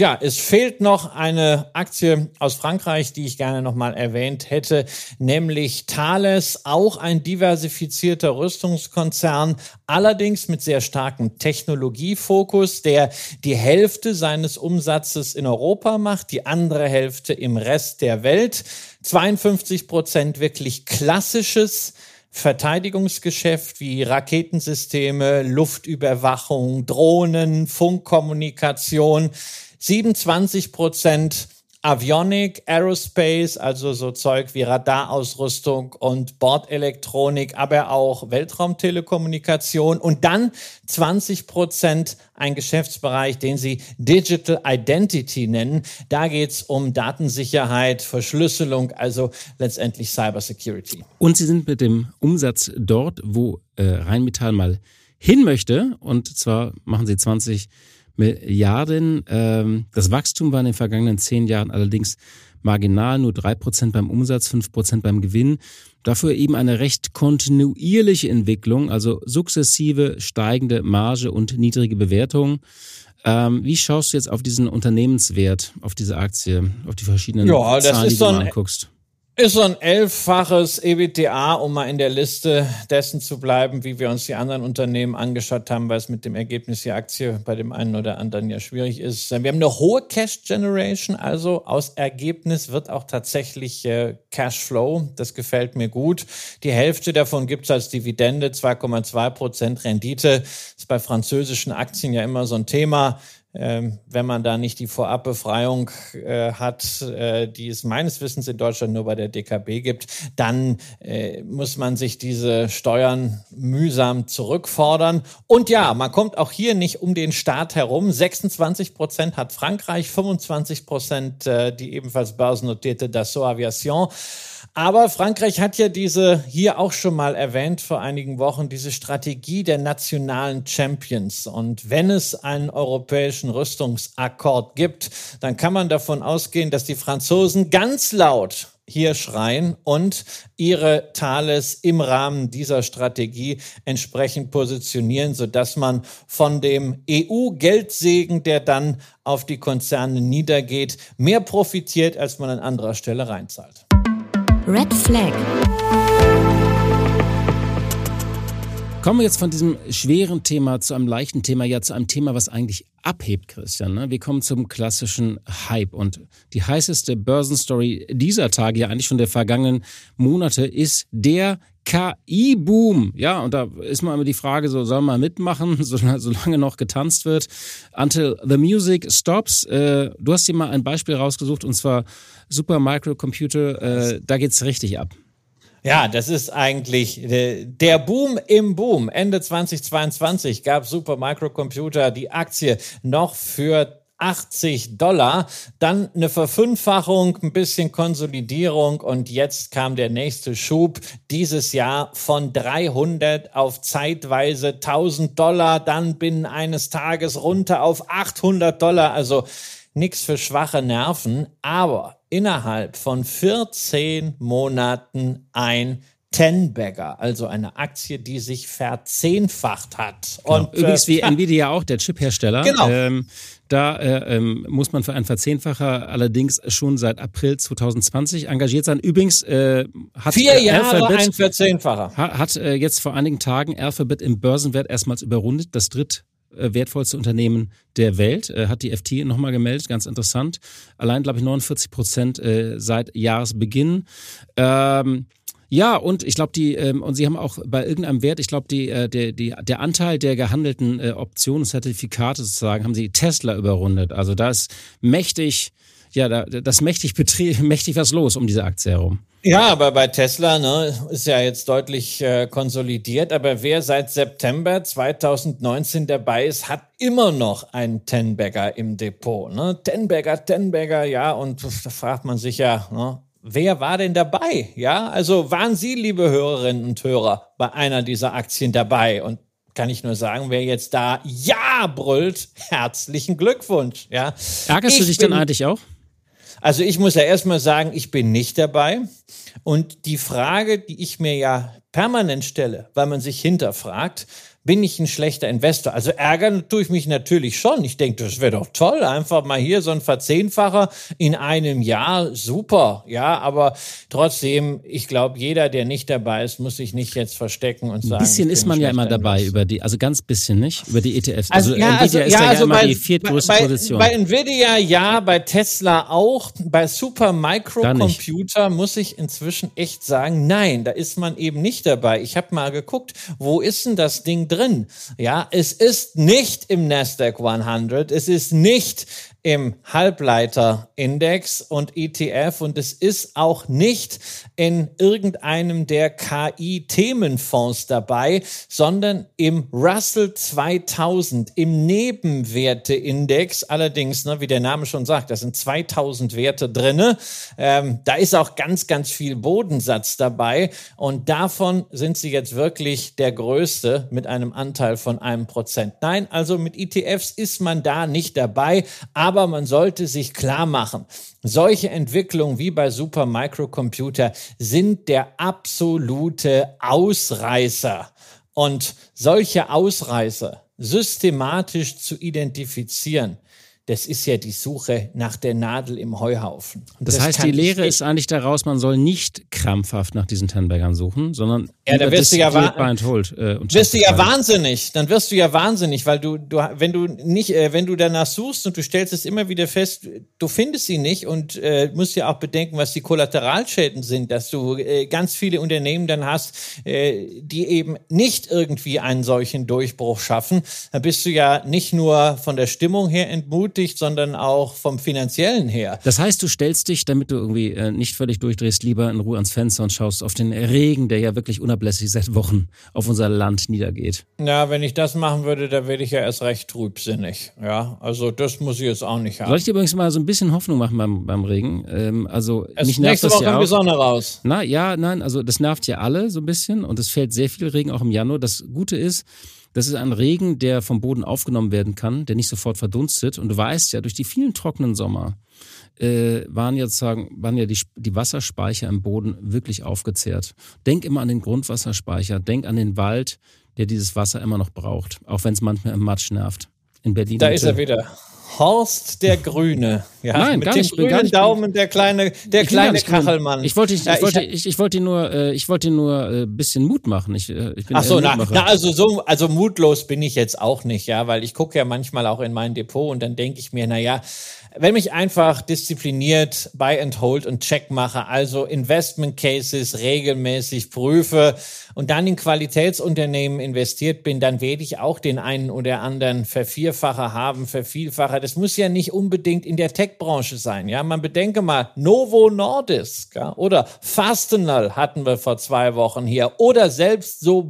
Ja, es fehlt noch eine Aktie aus Frankreich, die ich gerne nochmal erwähnt hätte, nämlich Thales, auch ein diversifizierter Rüstungskonzern, allerdings mit sehr starkem Technologiefokus, der die Hälfte seines Umsatzes in Europa macht, die andere Hälfte im Rest der Welt. 52 Prozent wirklich klassisches Verteidigungsgeschäft wie Raketensysteme, Luftüberwachung, Drohnen, Funkkommunikation. 27 Prozent Avionic, Aerospace, also so Zeug wie Radarausrüstung und Bordelektronik, aber auch Weltraumtelekommunikation und dann 20 Prozent ein Geschäftsbereich, den sie Digital Identity nennen. Da geht's um Datensicherheit, Verschlüsselung, also letztendlich Cybersecurity. Und sie sind mit dem Umsatz dort, wo äh, Rheinmetall mal hin möchte, und zwar machen sie 20 Milliarden. Ähm, das Wachstum war in den vergangenen zehn Jahren allerdings marginal, nur drei Prozent beim Umsatz, fünf Prozent beim Gewinn. Dafür eben eine recht kontinuierliche Entwicklung, also sukzessive steigende Marge und niedrige Bewertung. Ähm, wie schaust du jetzt auf diesen Unternehmenswert, auf diese Aktie, auf die verschiedenen ja, Zahlen, die du mal anguckst? Ist so ein elffaches EBTA, um mal in der Liste dessen zu bleiben, wie wir uns die anderen Unternehmen angeschaut haben, weil es mit dem Ergebnis der Aktie bei dem einen oder anderen ja schwierig ist. Wir haben eine hohe Cash Generation, also aus Ergebnis wird auch tatsächlich äh, Cashflow. Das gefällt mir gut. Die Hälfte davon gibt es als Dividende, 2,2 Prozent Rendite. Ist bei französischen Aktien ja immer so ein Thema ähm, wenn man da nicht die Vorabbefreiung äh, hat, äh, die es meines Wissens in Deutschland nur bei der DKB gibt, dann äh, muss man sich diese Steuern mühsam zurückfordern. Und ja, man kommt auch hier nicht um den Staat herum. 26 Prozent hat Frankreich, 25 Prozent äh, die ebenfalls börsennotierte Dassault Aviation. Aber Frankreich hat ja diese hier auch schon mal erwähnt vor einigen Wochen, diese Strategie der nationalen Champions. Und wenn es einen europäischen Rüstungsakkord gibt, dann kann man davon ausgehen, dass die Franzosen ganz laut hier schreien und ihre Thales im Rahmen dieser Strategie entsprechend positionieren, sodass man von dem EU-Geldsegen, der dann auf die Konzerne niedergeht, mehr profitiert, als man an anderer Stelle reinzahlt. Red Flag. Kommen wir jetzt von diesem schweren Thema zu einem leichten Thema, ja zu einem Thema, was eigentlich abhebt, Christian. Ne? Wir kommen zum klassischen Hype. Und die heißeste Börsenstory dieser Tage, ja eigentlich schon der vergangenen Monate, ist der KI-Boom. Ja, und da ist mal immer die Frage, so soll man mitmachen, solange noch getanzt wird. Until the music stops. Äh, du hast dir mal ein Beispiel rausgesucht, und zwar Super Microcomputer. Äh, da geht's richtig ab. Ja, das ist eigentlich äh, der Boom im Boom. Ende 2022 gab Super Microcomputer die Aktie noch für 80 Dollar, dann eine Verfünffachung, ein bisschen Konsolidierung und jetzt kam der nächste Schub dieses Jahr von 300 auf zeitweise 1000 Dollar, dann binnen eines Tages runter auf 800 Dollar, also nichts für schwache Nerven, aber innerhalb von 14 Monaten ein Ten-Bagger, also eine Aktie, die sich verzehnfacht hat. Genau. Und, Übrigens wie äh, Nvidia auch, der Chiphersteller. Genau. Ähm, da äh, ähm, muss man für einen Verzehnfacher allerdings schon seit April 2020 engagiert sein. Übrigens äh, hat vier äh, Jahre Alphabet, ein Verzehnfacher. Hat, äh, jetzt vor einigen Tagen Alphabet im Börsenwert erstmals überrundet, das dritt wertvollste Unternehmen der Welt, äh, hat die FT nochmal gemeldet, ganz interessant. Allein, glaube ich, 49 Prozent äh, seit Jahresbeginn. Ähm, ja, und ich glaube, die, ähm, und sie haben auch bei irgendeinem Wert, ich glaube, die, äh, der, die, der Anteil der gehandelten äh, Optionen, Zertifikate sozusagen, haben sie Tesla überrundet. Also da ist mächtig, ja, da, das mächtig mächtig was los um diese Aktie herum. Ja, aber bei Tesla ne, ist ja jetzt deutlich äh, konsolidiert. Aber wer seit September 2019 dabei ist, hat immer noch einen Tenbagger im Depot. Ne? Tenbagger, Tenbagger, ja. Und da fragt man sich ja, ne, wer war denn dabei? Ja, also waren Sie, liebe Hörerinnen und Hörer, bei einer dieser Aktien dabei? Und kann ich nur sagen, wer jetzt da Ja brüllt, herzlichen Glückwunsch. Ja. Ärgerst ich du dich bin, dann eigentlich auch? Also ich muss ja erstmal sagen, ich bin nicht dabei. Und die Frage, die ich mir ja permanent stelle, weil man sich hinterfragt, bin ich ein schlechter Investor. Also ärgern tue ich mich natürlich schon. Ich denke, das wäre doch toll, einfach mal hier so ein Verzehnfacher in einem Jahr, super. Ja, aber trotzdem, ich glaube, jeder, der nicht dabei ist, muss sich nicht jetzt verstecken und sagen. Ein bisschen ist man ja immer dabei über die, also ganz bisschen nicht, über die ETFs. Also, also ja, Nvidia also, ist ja, ja also immer bei, die viertgrößte bei, Position. Bei Nvidia ja, bei Tesla auch, bei Super Microcomputer muss ich inzwischen echt sagen, nein, da ist man eben nicht dabei. Ich habe mal geguckt, wo ist denn das Ding drin? Drin. Ja, es ist nicht im Nasdaq 100, es ist nicht im Halbleiterindex und ETF und es ist auch nicht in irgendeinem der KI-Themenfonds dabei, sondern im Russell 2000, im Nebenwerteindex. Allerdings, ne, wie der Name schon sagt, da sind 2000 Werte drinne. Ähm, da ist auch ganz, ganz viel Bodensatz dabei und davon sind sie jetzt wirklich der größte mit einem Anteil von einem Prozent. Nein, also mit ETFs ist man da nicht dabei, aber man sollte sich klar machen, solche Entwicklungen wie bei Super Microcomputer sind der absolute Ausreißer. Und solche Ausreißer systematisch zu identifizieren, das ist ja die Suche nach der Nadel im Heuhaufen. Das, das, heißt, die Lehre ist eigentlich daraus, man soll nicht krampfhaft nach diesen Tenbergern suchen, sondern ja, da wirst du ja, hold, äh, wirst du ja wahnsinnig. Dann wirst du ja wahnsinnig, weil du, du wenn du nicht, äh, wenn du danach suchst und du stellst es immer wieder fest, du findest sie nicht und äh, musst ja auch bedenken, was die Kollateralschäden sind, dass du äh, ganz viele Unternehmen dann hast, äh, die eben nicht irgendwie einen solchen Durchbruch schaffen. Da bist du ja nicht nur von der Stimmung her entmutigt, beschäftigt, sondern auch vom finanziellen her. Das heißt, du stellst dich, damit du irgendwie äh, nicht völlig durchdrehst, lieber in Ruhe ans Fenster und schaust auf den Regen, der ja wirklich unablässig seit Wochen auf unser Land niedergeht. Ja, wenn ich das machen würde, dann wäre ich ja erst recht trübsinnig. Ja, also das muss ich jetzt auch nicht haben. Soll ich dir übrigens mal so ein bisschen Hoffnung machen beim, beim Regen? Ähm, also es mich nervt nächste das Woche ja auch. die Sonne raus. Na ja, nein, also das nervt ja alle so ein bisschen und es fällt sehr viel Regen auch im Januar. Das Gute ist, das ist ein Regen, der vom Boden aufgenommen werden kann, der nicht sofort verdunstet. Und du weißt ja, durch die vielen trockenen Sommer äh, waren jetzt sagen, waren ja die, die Wasserspeicher im Boden wirklich aufgezehrt. Denk immer an den Grundwasserspeicher, denk an den Wald, der dieses Wasser immer noch braucht, auch wenn es manchmal im Matsch nervt. In Berlin. Da ist er wieder. Horst der Grüne. Ja, Nein, mit gar dem nicht, grünen gar nicht, Daumen, der kleine, der kleine Kachelmann. Ich wollte, ich, ich, wollte, ich, ich wollte nur, äh, ich wollte nur ein äh, bisschen Mut machen. Ich, äh, ich bin Ach so, na, na, also so, also mutlos bin ich jetzt auch nicht, ja, weil ich gucke ja manchmal auch in mein Depot und dann denke ich mir, na ja, wenn mich einfach diszipliniert Buy and Hold und Check mache, also Investment Cases regelmäßig prüfe und dann in Qualitätsunternehmen investiert bin, dann werde ich auch den einen oder anderen Vervierfacher haben, Vervielfacher. Das muss ja nicht unbedingt in der Tech-Branche sein. Ja, man bedenke mal Novo Nordisk ja, oder Fastenal hatten wir vor zwei Wochen hier oder selbst so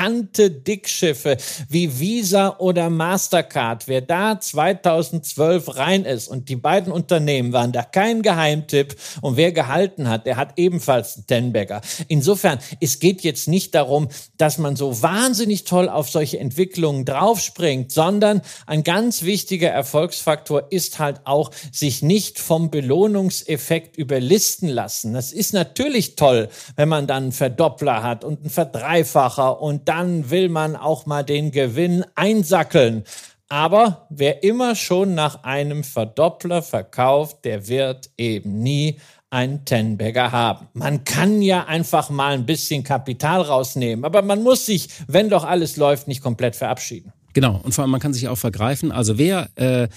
bekannte Dickschiffe wie Visa oder Mastercard. Wer da 2012 rein ist und die beiden Unternehmen waren da kein Geheimtipp und wer gehalten hat, der hat ebenfalls einen Tenbagger. Insofern, es geht jetzt nicht darum, dass man so wahnsinnig toll auf solche Entwicklungen draufspringt, sondern ein ganz wichtiger Erfolgsfaktor ist halt auch, sich nicht vom Belohnungseffekt überlisten lassen. Das ist natürlich toll, wenn man dann einen Verdoppler hat und einen Verdreifacher und dann will man auch mal den Gewinn einsackeln. Aber wer immer schon nach einem Verdoppler verkauft, der wird eben nie einen Tenbagger haben. Man kann ja einfach mal ein bisschen Kapital rausnehmen, aber man muss sich, wenn doch alles läuft, nicht komplett verabschieden. Genau, und vor allem man kann sich auch vergreifen. Also wer äh,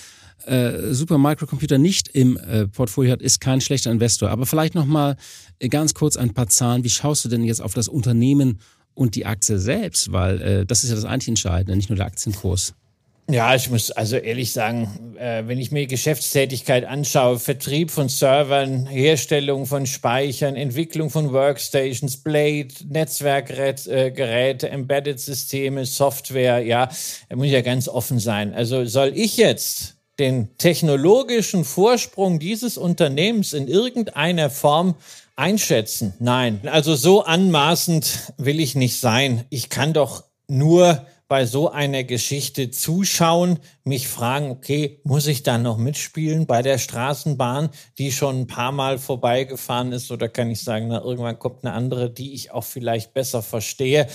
äh, Super Microcomputer nicht im äh, Portfolio hat, ist kein schlechter Investor. Aber vielleicht nochmal ganz kurz ein paar Zahlen. Wie schaust du denn jetzt auf das Unternehmen und die Aktie selbst? Weil äh, das ist ja das eigentlich Entscheidende, nicht nur der Aktienkurs. Ja, ich muss also ehrlich sagen, äh, wenn ich mir Geschäftstätigkeit anschaue, Vertrieb von Servern, Herstellung von Speichern, Entwicklung von Workstations, Blade, Netzwerkgeräte, Embedded-Systeme, Software, ja, da muss ich ja ganz offen sein. Also soll ich jetzt den technologischen Vorsprung dieses Unternehmens in irgendeiner Form einschätzen? Nein. Also so anmaßend will ich nicht sein. Ich kann doch nur bei so einer Geschichte zuschauen, mich fragen, okay, muss ich da noch mitspielen bei der Straßenbahn, die schon ein paar Mal vorbeigefahren ist, oder kann ich sagen, na, irgendwann kommt eine andere, die ich auch vielleicht besser verstehe.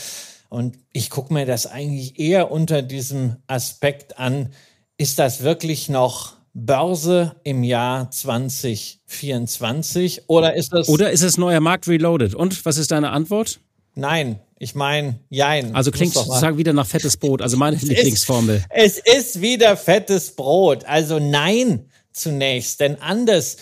Und ich gucke mir das eigentlich eher unter diesem Aspekt an, ist das wirklich noch Börse im Jahr 2024 oder ist das Oder ist es neuer Markt reloaded? Und was ist deine Antwort? Nein, ich meine, jein. Also klingt sozusagen wieder nach fettes Brot, also meine Lieblingsformel. Es ist wieder fettes Brot. Also nein zunächst, denn anders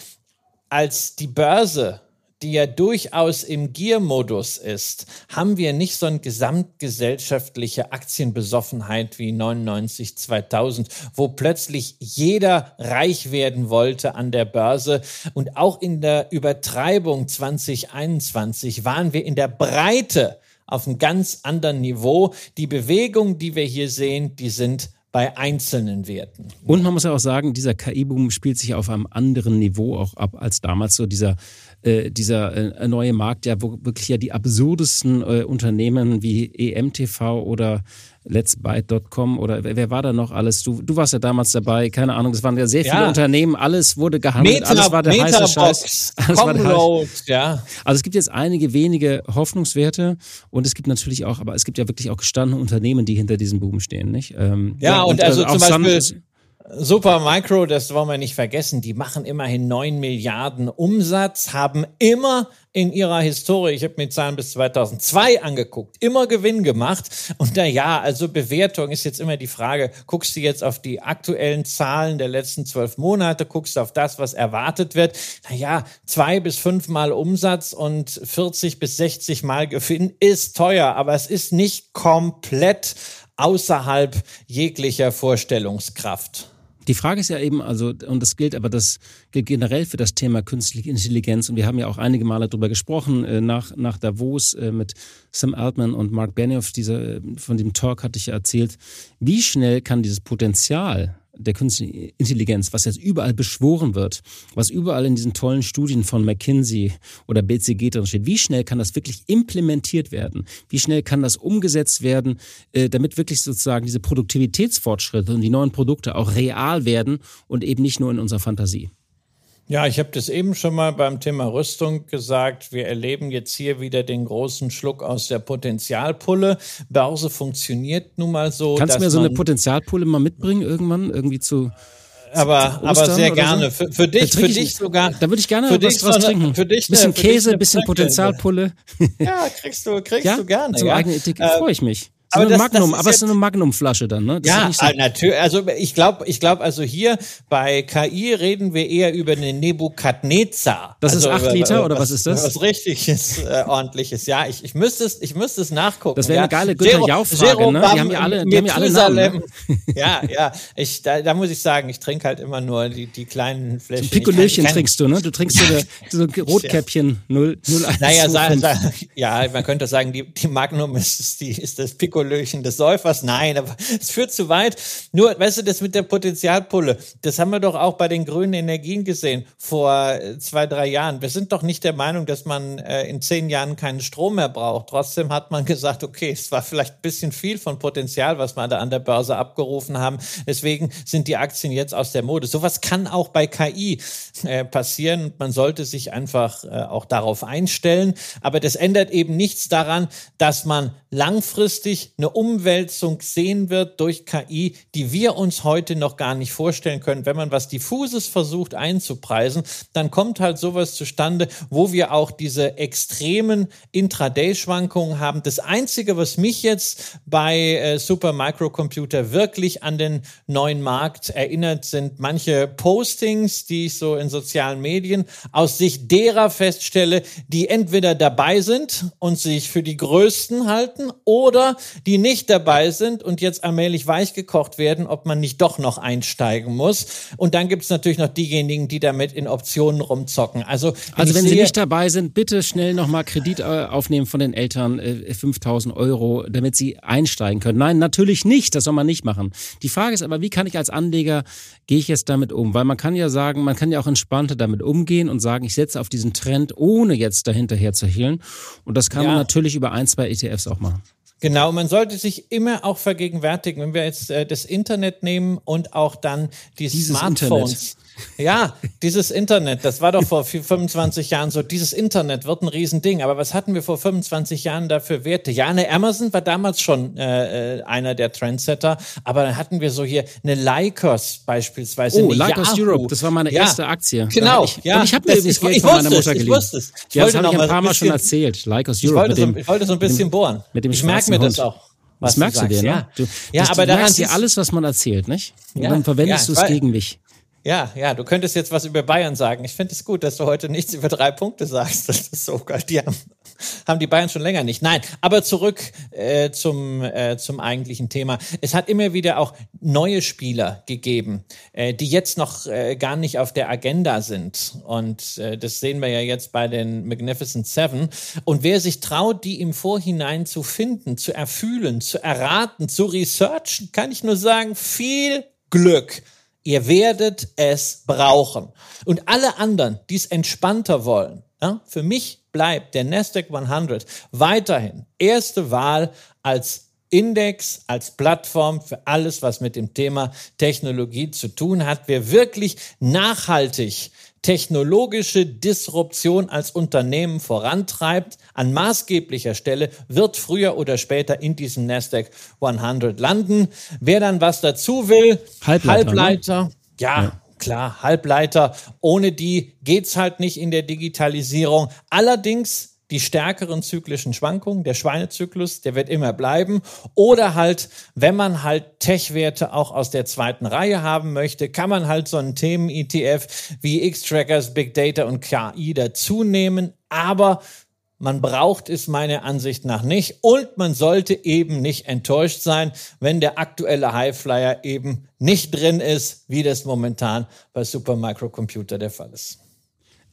als die Börse die ja durchaus im Gier-Modus ist, haben wir nicht so eine gesamtgesellschaftliche Aktienbesoffenheit wie 99, 2000, wo plötzlich jeder reich werden wollte an der Börse. Und auch in der Übertreibung 2021 waren wir in der Breite auf einem ganz anderen Niveau. Die Bewegungen, die wir hier sehen, die sind bei einzelnen Werten. Und man muss ja auch sagen, dieser KI-Boom spielt sich auf einem anderen Niveau auch ab als damals so dieser äh, dieser äh, neue Markt, ja, wo wirklich ja die absurdesten äh, Unternehmen wie EMTV oder letsbyte.com oder wer, wer, war da noch alles? Du, du warst ja damals dabei, keine Ahnung, es waren ja sehr viele ja. Unternehmen, alles wurde gehandelt, Meta, alles war der Meta heiße Scheiß. Alles war der heiße. ja. Also es gibt jetzt einige wenige Hoffnungswerte und es gibt natürlich auch, aber es gibt ja wirklich auch gestandene Unternehmen, die hinter diesem Boom stehen, nicht? Ähm, ja, ja, und, und also, also zum Beispiel Super Micro, das wollen wir nicht vergessen, die machen immerhin 9 Milliarden Umsatz, haben immer in ihrer Historie, ich habe mir Zahlen bis 2002 angeguckt, immer Gewinn gemacht. Und na ja, also Bewertung ist jetzt immer die Frage, guckst du jetzt auf die aktuellen Zahlen der letzten zwölf Monate, guckst du auf das, was erwartet wird. Na ja, zwei bis fünf Mal Umsatz und 40 bis 60 Mal Gewinn ist teuer, aber es ist nicht komplett außerhalb jeglicher Vorstellungskraft. Die Frage ist ja eben, also, und das gilt aber das gilt generell für das Thema künstliche Intelligenz. Und wir haben ja auch einige Male darüber gesprochen, äh, nach, nach Davos äh, mit Sam Altman und Mark Benioff, dieser, von dem Talk hatte ich ja erzählt. Wie schnell kann dieses Potenzial der künstlichen Intelligenz, was jetzt überall beschworen wird, was überall in diesen tollen Studien von McKinsey oder BCG drin steht, wie schnell kann das wirklich implementiert werden? Wie schnell kann das umgesetzt werden, äh, damit wirklich sozusagen diese Produktivitätsfortschritte und die neuen Produkte auch real werden und eben nicht nur in unserer Fantasie? Ja, ich habe das eben schon mal beim Thema Rüstung gesagt. Wir erleben jetzt hier wieder den großen Schluck aus der Potenzialpulle. Börse funktioniert nun mal so. Kannst du mir so eine Potenzialpulle mal mitbringen irgendwann irgendwie zu aber, aber sehr gerne. So? Für, für, dich, für dich sogar. Da würde ich gerne für was, was trinken. Für dich, bisschen für Käse, bisschen Potenzialpulle. Ja, kriegst du, kriegst ja? du gerne. So ja? eigene Etikett äh, freue ich mich. So aber das, Magnum, das aber es ist eine Magnum-Flasche dann, ne? Das ja, so natürlich. Also ich glaube, ich glaube, also hier bei KI reden wir eher über eine Nebukadnezar. Das also ist acht Liter oder was ist das? Was richtiges, äh, ordentliches. Ja, ich, ich müsste es, ich müsste es nachgucken. Das wäre eine geile Günther Jau-Frage, ne? Die haben ja alle, die haben ja alle Namen. Ne? Ja, ja. Ich, da, da muss ich sagen, ich trinke halt immer nur die, die kleinen Fläschchen. Pikolöchen trinkst du, ne? Du trinkst so, eine, so Rotkäppchen 0, 01. Naja, sa, sa, ja, man könnte sagen, die, die Magnum ist, die, ist das Pikolöchen des Säufers. Nein, aber es führt zu weit. Nur, weißt du, das mit der Potenzialpulle, das haben wir doch auch bei den grünen Energien gesehen vor äh, zwei, drei Jahren. Wir sind doch nicht der Meinung, dass man äh, in zehn Jahren keinen Strom mehr braucht. Trotzdem hat man gesagt, okay, es war vielleicht ein bisschen viel von Potenzial, was wir da an der Börse abgerufen haben. Deswegen sind die Aktien jetzt aus der Mode. Sowas kann auch bei KI äh, passieren. Man sollte sich einfach äh, auch darauf einstellen. Aber das ändert eben nichts daran, dass man langfristig eine Umwälzung sehen wird durch KI, die wir uns heute noch gar nicht vorstellen können. Wenn man was Diffuses versucht einzupreisen, dann kommt halt sowas zustande, wo wir auch diese extremen Intraday-Schwankungen haben. Das Einzige, was mich jetzt bei äh, Super Microcomputer wirklich an den neuen Markt erinnert, sind manche Postings, die ich so in sozialen Medien aus Sicht derer feststelle, die entweder dabei sind und sich für die Größten halten oder die nicht dabei sind und jetzt allmählich weich gekocht werden, ob man nicht doch noch einsteigen muss. Und dann gibt es natürlich noch diejenigen, die damit in Optionen rumzocken. Also, also wenn Sie nicht dabei sind, bitte schnell nochmal Kredit äh, aufnehmen von den Eltern, 5000 äh, Euro, damit Sie einsteigen können. Nein, natürlich nicht. Das soll man nicht machen. Die Frage ist aber, wie kann ich als Anleger, gehe ich jetzt damit um? Weil man kann ja sagen, man kann ja auch entspannter damit umgehen und sagen, ich setze auf diesen Trend, ohne jetzt dahinterher zu hehlen. Und das kann ja. man natürlich über ein, zwei ETFs auch machen. Genau, man sollte sich immer auch vergegenwärtigen, wenn wir jetzt äh, das Internet nehmen und auch dann die Dieses Smartphones. Internet. Ja, dieses Internet, das war doch vor 25 Jahren so, dieses Internet wird ein Riesending. Aber was hatten wir vor 25 Jahren dafür Werte? Ja, eine Amazon war damals schon äh, äh, einer der Trendsetter, aber dann hatten wir so hier eine Lycos beispielsweise. Oh, Lycos Europe, das war meine ja, erste Aktie. Genau, ich, ja. Und ich habe mir übrigens Geld von meiner Mutter geliehen. Ich wusste es. Ich ja, das habe ich ein paar Mal schon erzählt. Lycos Europe. Ich wollte, so, ich wollte so ein bisschen bohren. Mit dem ich merke mir das auch. Was das merkst du, dir, ne? Ja, du, ja das, aber du merkst dir alles, was man erzählt, nicht? Und ja, dann verwendest ja, du es gegen mich. Ja, ja, du könntest jetzt was über Bayern sagen. Ich finde es gut, dass du heute nichts über drei Punkte sagst. Das ist so geil. Die haben, haben die Bayern schon länger nicht. Nein, aber zurück äh, zum, äh, zum eigentlichen Thema. Es hat immer wieder auch neue Spieler gegeben, äh, die jetzt noch äh, gar nicht auf der Agenda sind. Und äh, das sehen wir ja jetzt bei den Magnificent Seven. Und wer sich traut, die im Vorhinein zu finden, zu erfühlen, zu erraten, zu researchen, kann ich nur sagen, viel Glück. Ihr werdet es brauchen. Und alle anderen, die es entspannter wollen, ja, für mich bleibt der Nasdaq 100 weiterhin erste Wahl als Index, als Plattform für alles, was mit dem Thema Technologie zu tun hat. Wer wirklich nachhaltig technologische Disruption als Unternehmen vorantreibt, an maßgeblicher Stelle, wird früher oder später in diesem Nasdaq 100 landen. Wer dann was dazu will, Halbleiter, Halbleiter ne? ja, ja. Klar, Halbleiter, ohne die geht's halt nicht in der Digitalisierung. Allerdings die stärkeren zyklischen Schwankungen, der Schweinezyklus, der wird immer bleiben. Oder halt, wenn man halt Tech-Werte auch aus der zweiten Reihe haben möchte, kann man halt so einen Themen-ETF wie X-Trackers, Big Data und KI dazu nehmen. Aber man braucht es meiner Ansicht nach nicht und man sollte eben nicht enttäuscht sein, wenn der aktuelle Highflyer eben nicht drin ist, wie das momentan bei Supermicrocomputer der Fall ist.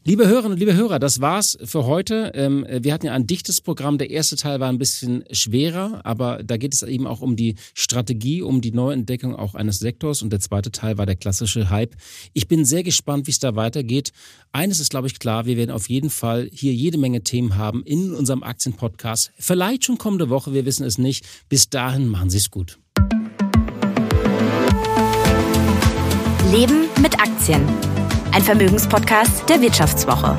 Liebe Hörerinnen und liebe Hörer, das war's für heute. Ähm, wir hatten ja ein dichtes Programm. Der erste Teil war ein bisschen schwerer, aber da geht es eben auch um die Strategie, um die Neuentdeckung auch eines Sektors. Und der zweite Teil war der klassische Hype. Ich bin sehr gespannt, wie es da weitergeht. Eines ist, glaube ich, klar. Wir werden auf jeden Fall hier jede Menge Themen haben in unserem Aktienpodcast. Vielleicht schon kommende Woche. Wir wissen es nicht. Bis dahin machen Sie es gut. Leben mit Aktien ein Vermögenspodcast der Wirtschaftswoche.